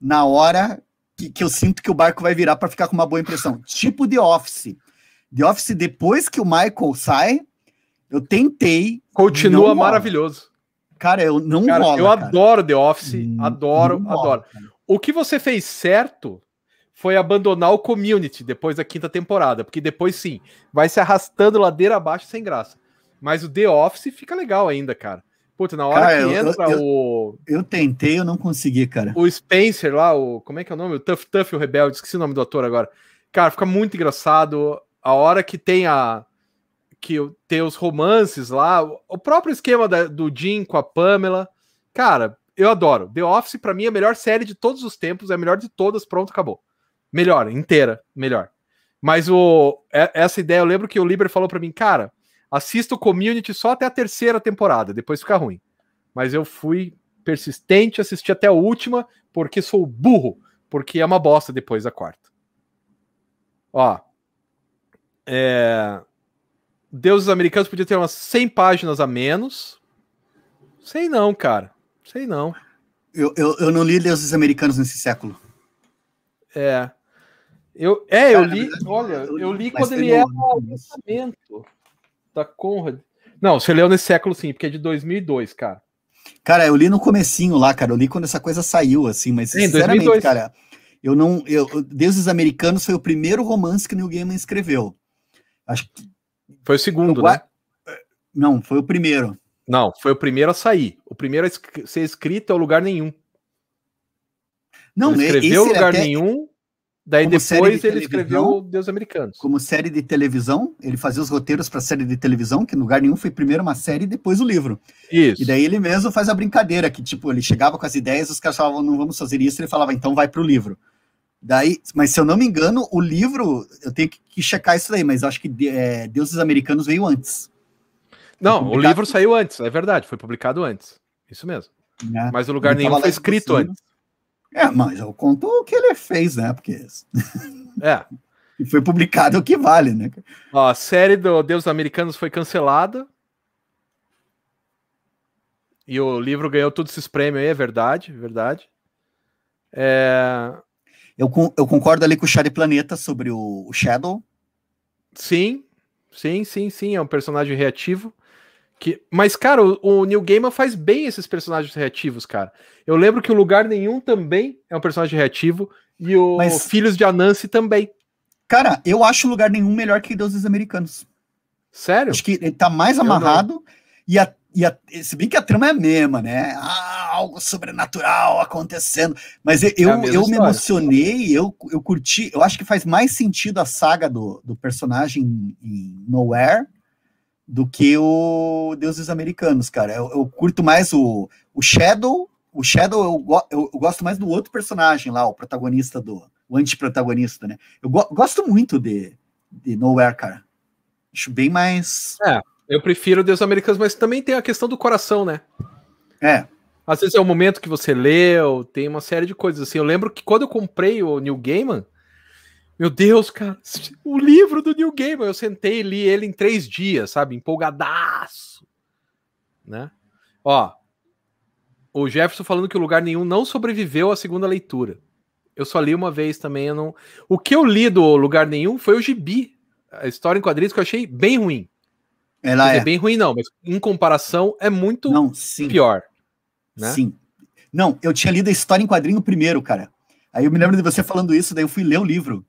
na hora que, que eu sinto que o barco vai virar para ficar com uma boa impressão. Tipo The Office. The Office, depois que o Michael sai, eu tentei. Continua maravilhoso. Cara, eu não cara, rola, Eu cara. adoro The Office, hum, adoro, adoro. O que você fez certo foi abandonar o community depois da quinta temporada, porque depois sim, vai se arrastando ladeira abaixo sem graça. Mas o The Office fica legal ainda, cara. Puta, na hora cara, que eu, entra eu, o. Eu tentei, eu não consegui, cara. O Spencer lá, o. Como é que é o nome? O Tough Tough o Rebelde, esqueci o nome do ator agora. Cara, fica muito engraçado. A hora que tem a que tem os romances lá, o próprio esquema da, do Jim com a Pamela. Cara, eu adoro. The Office, para mim, é a melhor série de todos os tempos, é a melhor de todas, pronto, acabou. Melhor, inteira, melhor. Mas o, é, essa ideia, eu lembro que o Liber falou para mim, cara, assista o Community só até a terceira temporada, depois fica ruim. Mas eu fui persistente, assisti até a última, porque sou burro, porque é uma bosta depois da quarta. Ó, é, Deuses Americanos podia ter umas 100 páginas a menos. Sei não, cara. Sei não. Eu, eu, eu não li Deuses Americanos nesse século. É. Eu, é, eu li. Olha, eu li quando ele era o lançamento da Conrad. Não, você leu nesse século sim, porque é de 2002, cara. Cara, eu li no comecinho lá, cara. Eu li quando essa coisa saiu, assim, mas sim, sinceramente, 2002. cara, eu não. Eu, Deuses Americanos foi o primeiro romance que o Neil Gaiman escreveu. Acho que foi o segundo, né? Não, foi o primeiro. Não, foi o primeiro a sair. O primeiro a ser escrito é o lugar nenhum. Não, ele escreveu lugar até... nenhum. Daí Como depois de ele escreveu Deus Americanos. Como série de televisão, ele fazia os roteiros para série de televisão, que no lugar nenhum foi primeiro uma série e depois o livro. Isso. E daí ele mesmo faz a brincadeira, que tipo, ele chegava com as ideias, os caras falavam, não vamos fazer isso, ele falava, então vai para o livro. Daí, mas se eu não me engano, o livro, eu tenho que checar isso daí, mas acho que é, Deuses Americanos veio antes. Não, o livro saiu antes, é verdade, foi publicado antes. Isso mesmo. É, mas o lugar nenhum foi escrito antes. É, mas eu conto o que ele fez, né? Porque. É. e foi publicado o que vale, né? Ó, a série do Deuses Americanos foi cancelada. E o livro ganhou todos esses prêmios aí, é verdade, verdade. É, eu, eu concordo ali com o Shari Planeta sobre o, o Shadow. Sim, sim, sim, sim. É um personagem reativo. Que... Mas, cara, o, o Neil Gaiman faz bem esses personagens reativos, cara. Eu lembro que o Lugar Nenhum também é um personagem reativo. E o Mas... Filhos de Anansi também. Cara, eu acho o Lugar Nenhum melhor que Deuses Americanos. Sério? Acho que ele tá mais amarrado. E a, e a, se bem que a trama é a mesma, né? Ah, algo sobrenatural acontecendo. Mas eu, é eu, eu me emocionei, eu, eu curti. Eu acho que faz mais sentido a saga do, do personagem em Nowhere do que o Deuses Americanos, cara. Eu, eu curto mais o, o Shadow. O Shadow eu, eu, eu, gosto mais do outro personagem lá, o protagonista do. O antiprotagonista, né? Eu go, gosto muito de, de Nowhere, cara. Acho bem mais. É. Eu prefiro Deus Americanos, mas também tem a questão do coração, né? É. Às vezes é o momento que você leu, tem uma série de coisas assim. Eu lembro que quando eu comprei o New Gaiman, meu Deus, cara, o livro do New Gaiman, eu sentei e li ele em três dias, sabe? Empolgadaço, né? Ó, o Jefferson falando que o lugar nenhum não sobreviveu à segunda leitura. Eu só li uma vez também. Eu não... O que eu li do lugar nenhum foi o Gibi, a história em quadrinhos que eu achei bem ruim. Ela Quer é. dizer, bem ruim não, mas em comparação é muito Não, sim. pior. Né? Sim. Não, eu tinha lido a história em quadrinho primeiro, cara. Aí eu me lembro de você falando isso, daí eu fui ler o livro.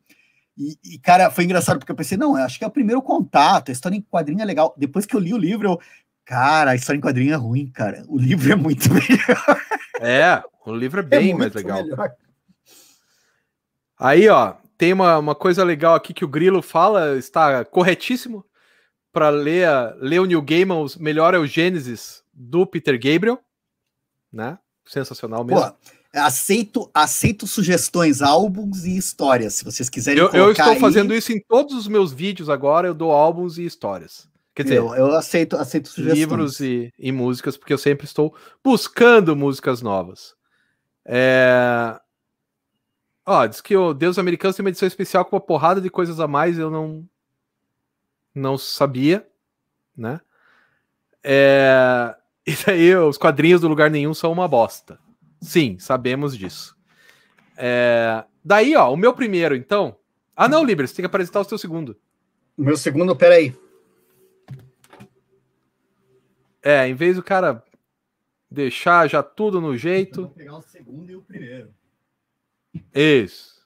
E, e, cara, foi engraçado, porque eu pensei, não, eu acho que é o primeiro contato, a história em quadrinho é legal. Depois que eu li o livro, eu, cara, a história em quadrinho é ruim, cara. O livro é muito melhor. É, o livro é bem é mais legal. melhor. Aí, ó, tem uma, uma coisa legal aqui que o Grilo fala, está corretíssimo. Para ler, a- ler o New Gaiman, os- melhor é o Gênesis do Peter Gabriel, né? Sensacional mesmo. Pô, aceito, aceito sugestões, álbuns e histórias, se vocês quiserem eu, eu estou aí, fazendo isso em todos os meus vídeos agora, eu dou álbuns e histórias. Quer dizer, eu, eu aceito, aceito sugestões. livros e, e músicas, porque eu sempre estou buscando músicas novas. É... Ó, diz que o Deus Americanos tem uma edição especial com uma porrada de coisas a mais, eu não não sabia, né? É... E daí os quadrinhos do Lugar Nenhum são uma bosta. Sim, sabemos disso. É... Daí, ó, o meu primeiro, então... Ah, não, Liber, você tem que apresentar o seu segundo. O meu segundo, peraí. É, em vez do cara deixar já tudo no Eu jeito. vou pegar o segundo e o primeiro. Isso.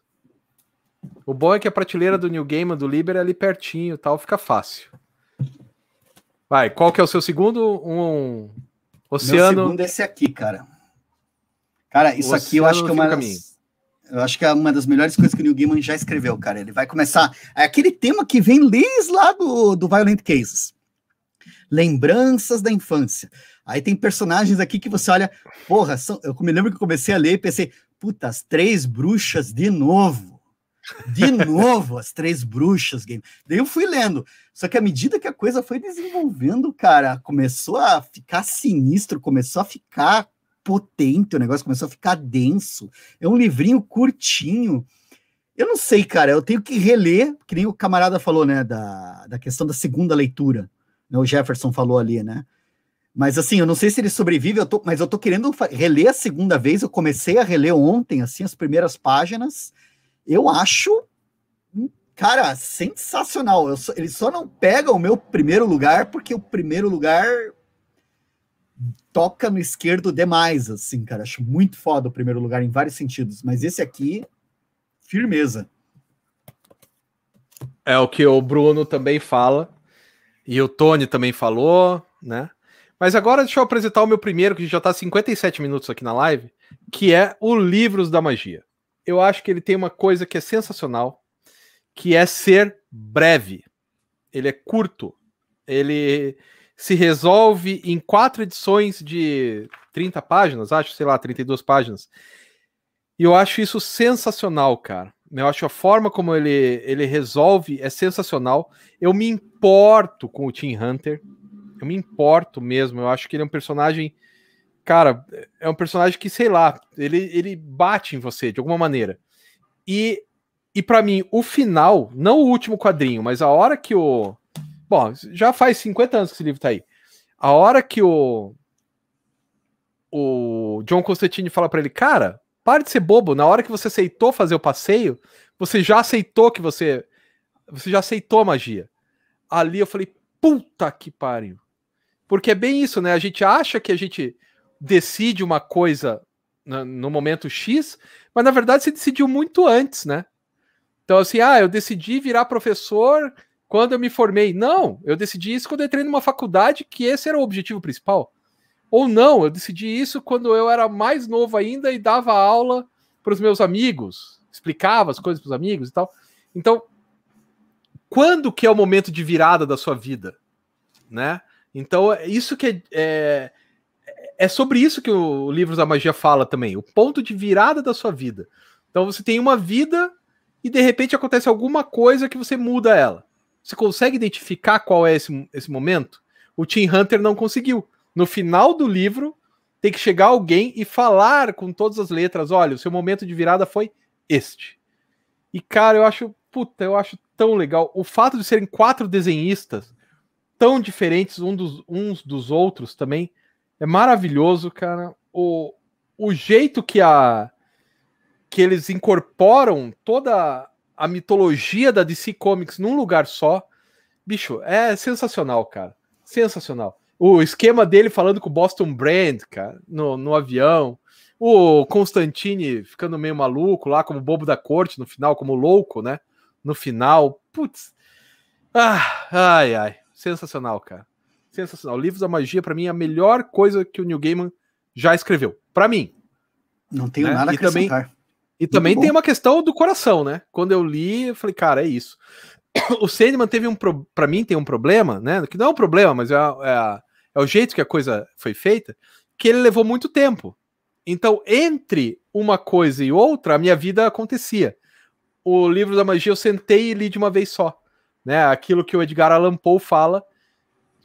O bom é que a prateleira do New Game do Liber é ali pertinho, tal, fica fácil. Vai, qual que é o seu segundo? Um oceano. segundo é esse aqui, cara. Cara, isso O aqui eu acho que é uma das, eu acho que é uma das melhores coisas que o Neil Gaiman já escreveu, cara. Ele vai começar é aquele tema que vem desde lá do, do Violent Cases. Lembranças da infância. Aí tem personagens aqui que você olha, porra, são, eu me lembro que eu comecei a ler e pensei, puta, as três bruxas de novo. De novo, as três bruxas game. Daí eu fui lendo. Só que à medida que a coisa foi desenvolvendo, cara, começou a ficar sinistro, começou a ficar potente, o negócio começou a ficar denso. É um livrinho curtinho. Eu não sei, cara, eu tenho que reler, que nem o camarada falou, né, da, da questão da segunda leitura. Né, o Jefferson falou ali, né? Mas assim, eu não sei se ele sobrevive, eu tô, mas eu tô querendo reler a segunda vez. Eu comecei a reler ontem, assim, as primeiras páginas. Eu acho, hum, cara, sensacional. Só- ele só não pega o meu primeiro lugar, porque o primeiro lugar toca no esquerdo demais, assim, cara. Acho muito foda o primeiro lugar em vários sentidos. Mas esse aqui, firmeza. É o que o Bruno também fala. E o Tony também falou, né? Mas agora deixa eu apresentar o meu primeiro, que já tá 57 minutos aqui na live, que é o Livros da Magia. Eu acho que ele tem uma coisa que é sensacional, que é ser breve. Ele é curto. Ele se resolve em quatro edições de 30 páginas, acho, sei lá, 32 páginas. E eu acho isso sensacional, cara. Eu acho a forma como ele, ele resolve é sensacional. Eu me importo com o Tim Hunter. Eu me importo mesmo. Eu acho que ele é um personagem. Cara, é um personagem que, sei lá, ele, ele bate em você de alguma maneira. E, e para mim, o final, não o último quadrinho, mas a hora que o. Bom, já faz 50 anos que esse livro tá aí. A hora que o. O John Constantine fala para ele, cara, pare de ser bobo. Na hora que você aceitou fazer o passeio, você já aceitou que você. Você já aceitou a magia. Ali eu falei, puta que pariu. Porque é bem isso, né? A gente acha que a gente decide uma coisa no momento X, mas na verdade você decidiu muito antes, né? Então, assim, ah, eu decidi virar professor quando eu me formei. Não, eu decidi isso quando eu entrei numa faculdade, que esse era o objetivo principal. Ou não, eu decidi isso quando eu era mais novo ainda e dava aula para os meus amigos, explicava as coisas para os amigos e tal. Então, quando que é o momento de virada da sua vida, né? Então, é isso que é, é, é sobre isso que o Livros da Magia fala também, o ponto de virada da sua vida. Então, você tem uma vida e de repente acontece alguma coisa que você muda ela. Você consegue identificar qual é esse, esse momento? O Tim Hunter não conseguiu. No final do livro, tem que chegar alguém e falar com todas as letras: olha, o seu momento de virada foi este. E, cara, eu acho, puta, eu acho tão legal. O fato de serem quatro desenhistas tão diferentes um dos, uns dos outros também, É maravilhoso, cara. O, o jeito que a que eles incorporam toda a mitologia da DC Comics num lugar só, bicho, é sensacional, cara. Sensacional. O esquema dele falando com o Boston Brand, cara, no, no avião. O Constantine ficando meio maluco lá, como bobo da corte no final, como louco, né? No final. Putz. Ah, ai, ai. Sensacional, cara. Sensacional. Livros da Magia, para mim, é a melhor coisa que o Neil Gaiman já escreveu. para mim. Não tenho né? nada a acrescentar. E também, e também tem uma questão do coração, né? Quando eu li, eu falei, cara, é isso. O Sandman teve um pro... para mim tem um problema, né? Que não é um problema, mas é, é, é o jeito que a coisa foi feita, que ele levou muito tempo. Então, entre uma coisa e outra, a minha vida acontecia. O livro da magia eu sentei e li de uma vez só, né? Aquilo que o Edgar Allan Poe fala,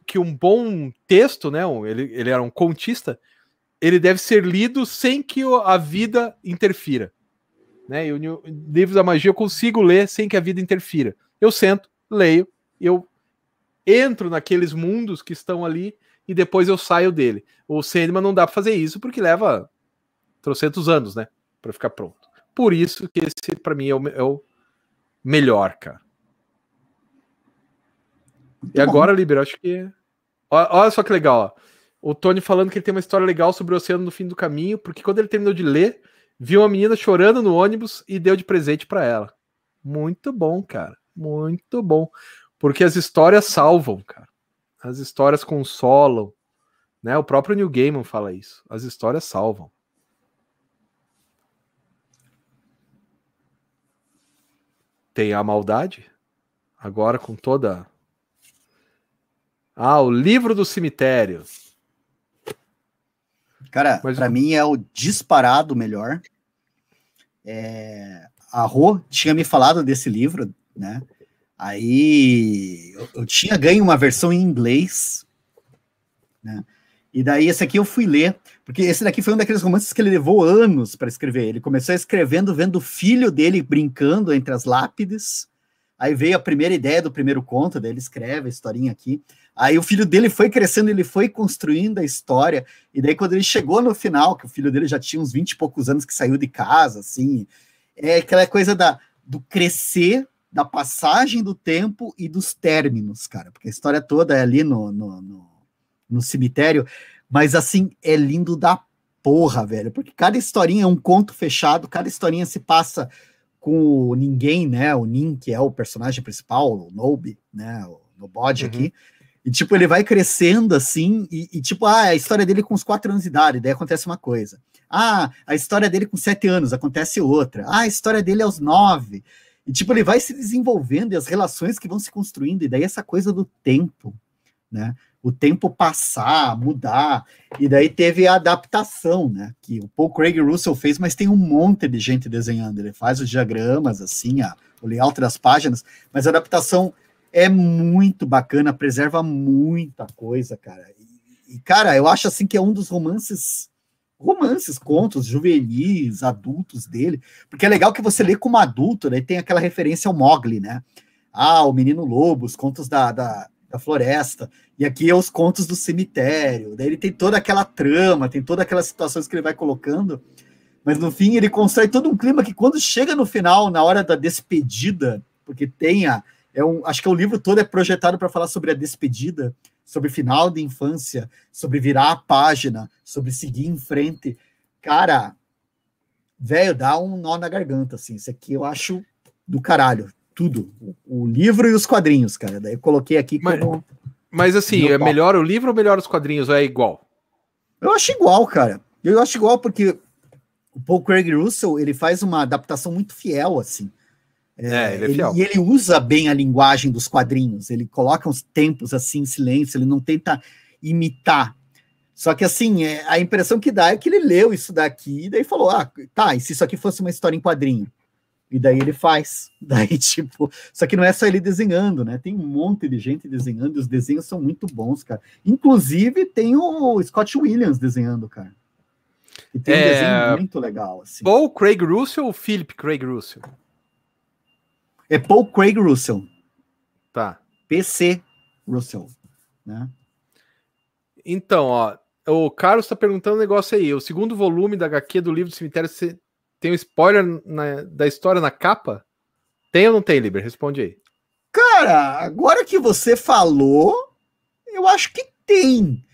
que um bom texto, né? Ele, ele era um contista, ele deve ser lido sem que a vida interfira. Né? E o livro da magia eu consigo ler sem que a vida interfira. Eu sento, leio, eu entro naqueles mundos que estão ali e depois eu saio dele. O Sandman não dá para fazer isso porque leva trocentos anos, né, para ficar pronto. Por isso que esse para mim é o, é o, melhor, cara. E agora, Liber, acho que olha só que legal, ó. O Tony falando que ele tem uma história legal sobre o oceano no fim do caminho, porque quando ele terminou de ler, viu uma menina chorando no ônibus e deu de presente para ela. Muito bom, cara. Muito bom. Porque as histórias salvam, cara. As histórias consolam. Né? O próprio New Gaiman fala isso. As histórias salvam. Tem a maldade. Agora com toda. Ah, o livro do cemitério. Cara, Mas... para mim é o disparado melhor. É... A Rô tinha me falado desse livro, né? Aí eu, eu, tinha ganho uma versão em inglês, né? E daí esse aqui eu fui ler, porque esse daqui foi um daqueles romances que ele levou anos para escrever. Ele começou escrevendo vendo o filho dele brincando entre as lápides. Aí veio a primeira ideia do primeiro conto, daí ele escreve a historinha aqui. Aí o filho dele foi crescendo, ele foi construindo a história, e daí quando ele chegou no final, que o filho dele já tinha uns 20 e poucos anos que saiu de casa, assim, é aquela coisa da, do crescer, da passagem do tempo e dos términos, cara, porque a história toda é ali no, no, no, no cemitério, mas assim, é lindo da porra, velho, porque cada historinha é um conto fechado, cada historinha se passa com o ninguém, né, o Nin, que é o personagem principal, o Nobe, né, o Nobody uhum. aqui, e, tipo, ele vai crescendo assim, e, e, tipo, ah, a história dele com os quatro anos de idade, daí acontece uma coisa. Ah, a história dele com sete anos, acontece outra. Ah, a história dele aos nove. E, tipo, ele vai se desenvolvendo e as relações que vão se construindo, e daí essa coisa do tempo, né? O tempo passar, mudar. E daí teve a adaptação, né? Que o Paul Craig Russell fez, mas tem um monte de gente desenhando. Ele faz os diagramas, assim, a, o layout das páginas, mas a adaptação é muito bacana, preserva muita coisa, cara. E, cara, eu acho assim que é um dos romances, romances, contos juvenis, adultos dele, porque é legal que você lê como adulto, né? Tem aquela referência ao Mogli, né? Ah, o Menino Lobo, os contos da, da, da floresta, e aqui é os contos do cemitério. Daí ele tem toda aquela trama, tem todas aquelas situações que ele vai colocando, mas no fim ele constrói todo um clima que quando chega no final, na hora da despedida, porque tem a, é um, acho que o livro todo é projetado para falar sobre a despedida, sobre final de infância, sobre virar a página, sobre seguir em frente. Cara, velho, dá um nó na garganta, assim. Isso aqui eu acho do caralho. Tudo. O, livro e os quadrinhos, cara. Daí eu coloquei aqui mas, como. Mas assim, é melhor o livro ou melhor os quadrinhos? Ou é igual? Eu acho igual, cara. Eu acho igual porque o Paul Craig Russell ele faz uma adaptação muito fiel, assim. É, ele é ele, e ele usa bem a linguagem dos quadrinhos, ele coloca os tempos assim em silêncio, ele não tenta imitar. Só que assim, é, a impressão que dá é que ele leu isso daqui e daí falou: ah, tá, e se isso aqui fosse uma história em quadrinho? E daí ele faz. Daí, tipo, só que não é só ele desenhando, né? Tem um monte de gente desenhando, e os desenhos são muito bons, cara. Inclusive, tem o Scott Williams desenhando, cara. E tem é... um desenho muito legal. Assim. Ou Craig Russell ou Philip Craig Russell? É Paul Craig Russell. Tá. PC Russell, né? Então, ó, o Carlos está perguntando um negócio aí. O segundo volume da HQ do livro do cemitério tem um spoiler na, da história na capa? Tem ou não tem, Liber? Responde aí. Cara, agora que você falou, eu acho que tem.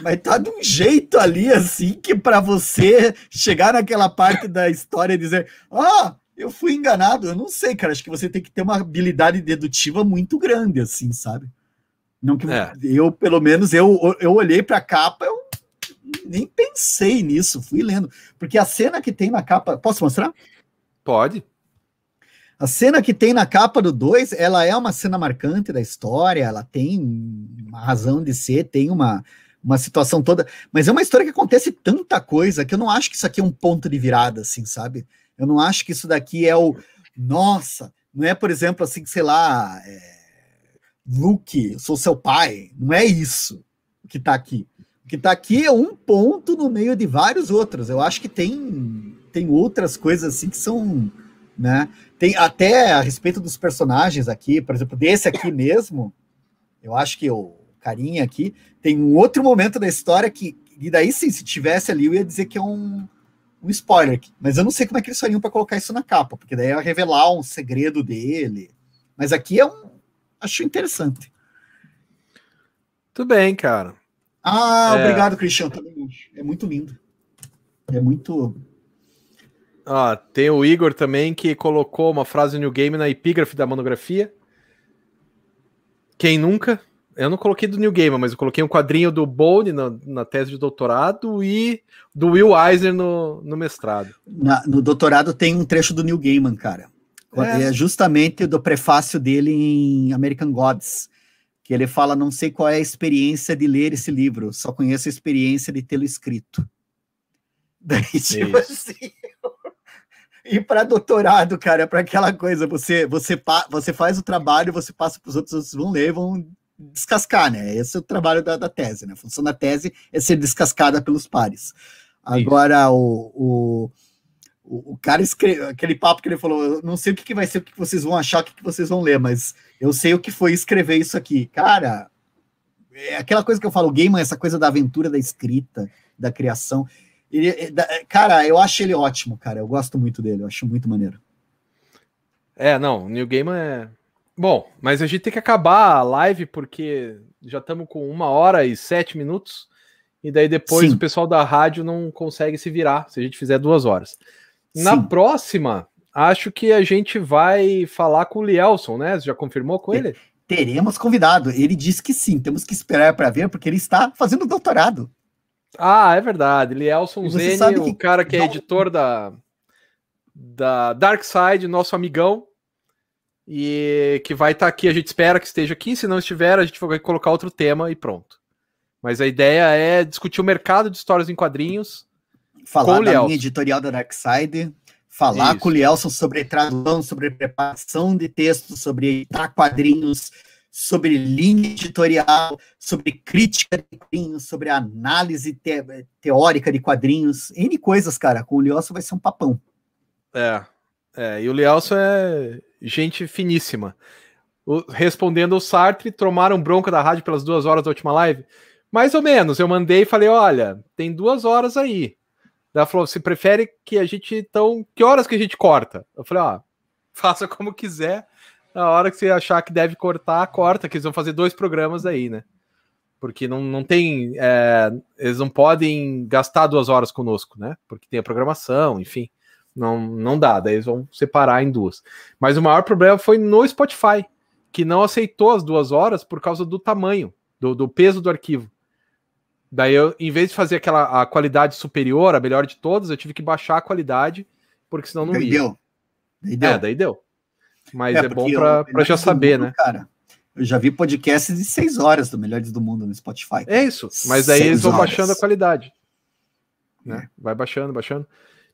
Mas tá de um jeito ali, assim, que para você chegar naquela parte da história e dizer, ah, eu fui enganado. Eu não sei, cara. Acho que você tem que ter uma habilidade dedutiva muito grande, assim, sabe? Não que é. eu, pelo menos, eu, eu olhei para a capa, eu nem pensei nisso, fui lendo. Porque a cena que tem na capa. Posso mostrar? Pode. A cena que tem na capa do 2, ela é uma cena marcante da história, ela tem uma razão de ser, tem uma, uma situação toda, mas é uma história que acontece tanta coisa que eu não acho que isso aqui é um ponto de virada, assim, sabe? Eu não acho que isso daqui é o. Nossa, não é, por exemplo, assim, sei lá, é, Luke, eu sou seu pai. Não é isso que tá aqui. Que tá aqui é um ponto no meio de vários outros. Eu acho que tem, tem outras coisas assim que são. Né? Tem até a respeito dos personagens aqui, por exemplo, desse aqui mesmo. Eu acho que o carinha aqui tem um outro momento da história que, e daí sim, se tivesse ali, eu ia dizer que é um, um spoiler, mas eu não sei como é que eles fariam para colocar isso na capa, porque daí ia revelar um segredo dele. Mas aqui é um. Acho interessante. Tudo bem, cara. Ah, é... obrigado, Cristiano. É muito lindo. É muito. Ah, tem o Igor também que colocou uma frase New Game na epígrafe da monografia. Quem nunca? Eu não coloquei do New Gamer, mas eu coloquei um quadrinho do Bone na, na tese de doutorado e do Will Eisner no, no mestrado. Na, no doutorado tem um trecho do New Gaiman, cara. É. é justamente do prefácio dele em American Gods, que ele fala: não sei qual é a experiência de ler esse livro, só conheço a experiência de tê-lo escrito. Daí, tipo Isso. assim. e para doutorado, cara, para aquela coisa, você, você, você faz o trabalho, você passa para os outros, outros vão ler, vão descascar, né? Esse é o trabalho da, da tese, né? A função da tese é ser descascada pelos pares. Agora, o, o, o, cara escreveu aquele papo que ele falou: não sei o que, que vai ser, o que, que vocês vão achar, o que, que vocês vão ler, mas eu sei o que foi escrever isso aqui. Cara, é aquela coisa que eu falo, o Gaiman, essa coisa da aventura, da escrita, da criação. Ele, é, é, cara, eu acho ele ótimo, cara. Eu gosto muito dele, eu acho muito maneiro. É, não, o Neil Gaiman é Bom, mas a gente tem que acabar a live porque já estamos com uma hora e sete minutos. E daí depois Sim. o pessoal da rádio não consegue se virar se a gente fizer duas horas. Na Sim. próxima, acho que a gente vai falar com o Lielson, né? Você já confirmou com ele? Teremos convidado. Ele disse que sim. Temos que esperar para ver, porque ele está fazendo doutorado. Ah, é verdade. Lielson Zene, o cara que é editor da, da Dark Side, nosso amigão e que vai estar tá aqui. A gente espera que esteja aqui. Se não estiver, a gente vai colocar outro tema e pronto. Mas a ideia é discutir o mercado de histórias em quadrinhos. Falar da linha editorial da Darkside, falar Isso. com o Lielson sobre tradução, sobre preparação de textos, sobre editar quadrinhos, sobre linha editorial, sobre crítica de quadrinhos, sobre análise te teórica de quadrinhos, N coisas, cara. Com o Lielson vai ser um papão. É, é, e o Lielson é gente finíssima. O, respondendo o Sartre, tomaram bronca da rádio pelas duas horas da última live? Mais ou menos. Eu mandei e falei: olha, tem duas horas aí. Ela falou: você prefere que a gente. Então, que horas que a gente corta? Eu falei: ó, ah, faça como quiser. Na hora que você achar que deve cortar, corta, que eles vão fazer dois programas aí, né? Porque não, não tem. É, eles não podem gastar duas horas conosco, né? Porque tem a programação, enfim. Não, não dá, daí eles vão separar em duas. Mas o maior problema foi no Spotify, que não aceitou as duas horas por causa do tamanho, do, do peso do arquivo. Daí eu, em vez de fazer aquela a qualidade superior, a melhor de todas, eu tive que baixar a qualidade, porque senão não daí ia. Deu. Daí deu. É, daí deu. Mas é, é bom para já saber, mundo, né? Cara, eu já vi podcasts de seis horas do Melhores do Mundo no Spotify. É isso, mas daí eles vão horas. baixando a qualidade. Né? Vai baixando, baixando.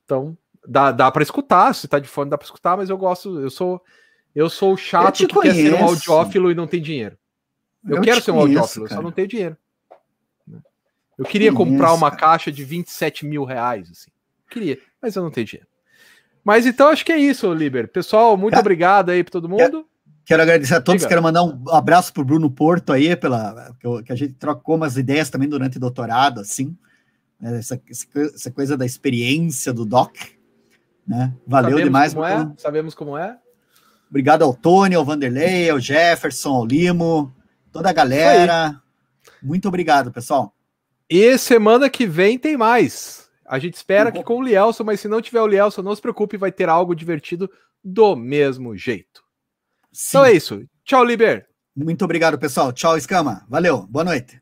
Então, dá, dá para escutar, se tá de fone dá para escutar, mas eu gosto, eu sou eu sou o chato que conheço. quer ser um audiófilo e não tem dinheiro. Eu, eu quero ser um conheço, audiófilo, cara. só não tenho dinheiro. Eu queria conheço, comprar uma cara. caixa de 27 mil reais, assim. Queria, mas eu não tenho dinheiro. Mas então acho que é isso, Liber. Pessoal, muito obrigado aí para todo mundo. Quero agradecer a todos, Diga. quero mandar um abraço pro Bruno Porto aí, pela, que a gente trocou umas ideias também durante o doutorado, assim, né, essa, essa coisa da experiência do Doc, né? Valeu Sabemos demais. Como é? Sabemos como é. Obrigado ao Tony, ao Vanderlei, ao Jefferson, ao Limo, toda a galera. Muito obrigado, pessoal. E semana que vem tem mais. A gente espera uhum. que com o Lielson, mas se não tiver o Lielson, não se preocupe, vai ter algo divertido do mesmo jeito. Sim. Então é isso. Tchau, Liber. Muito obrigado, pessoal. Tchau, Escama. Valeu. Boa noite.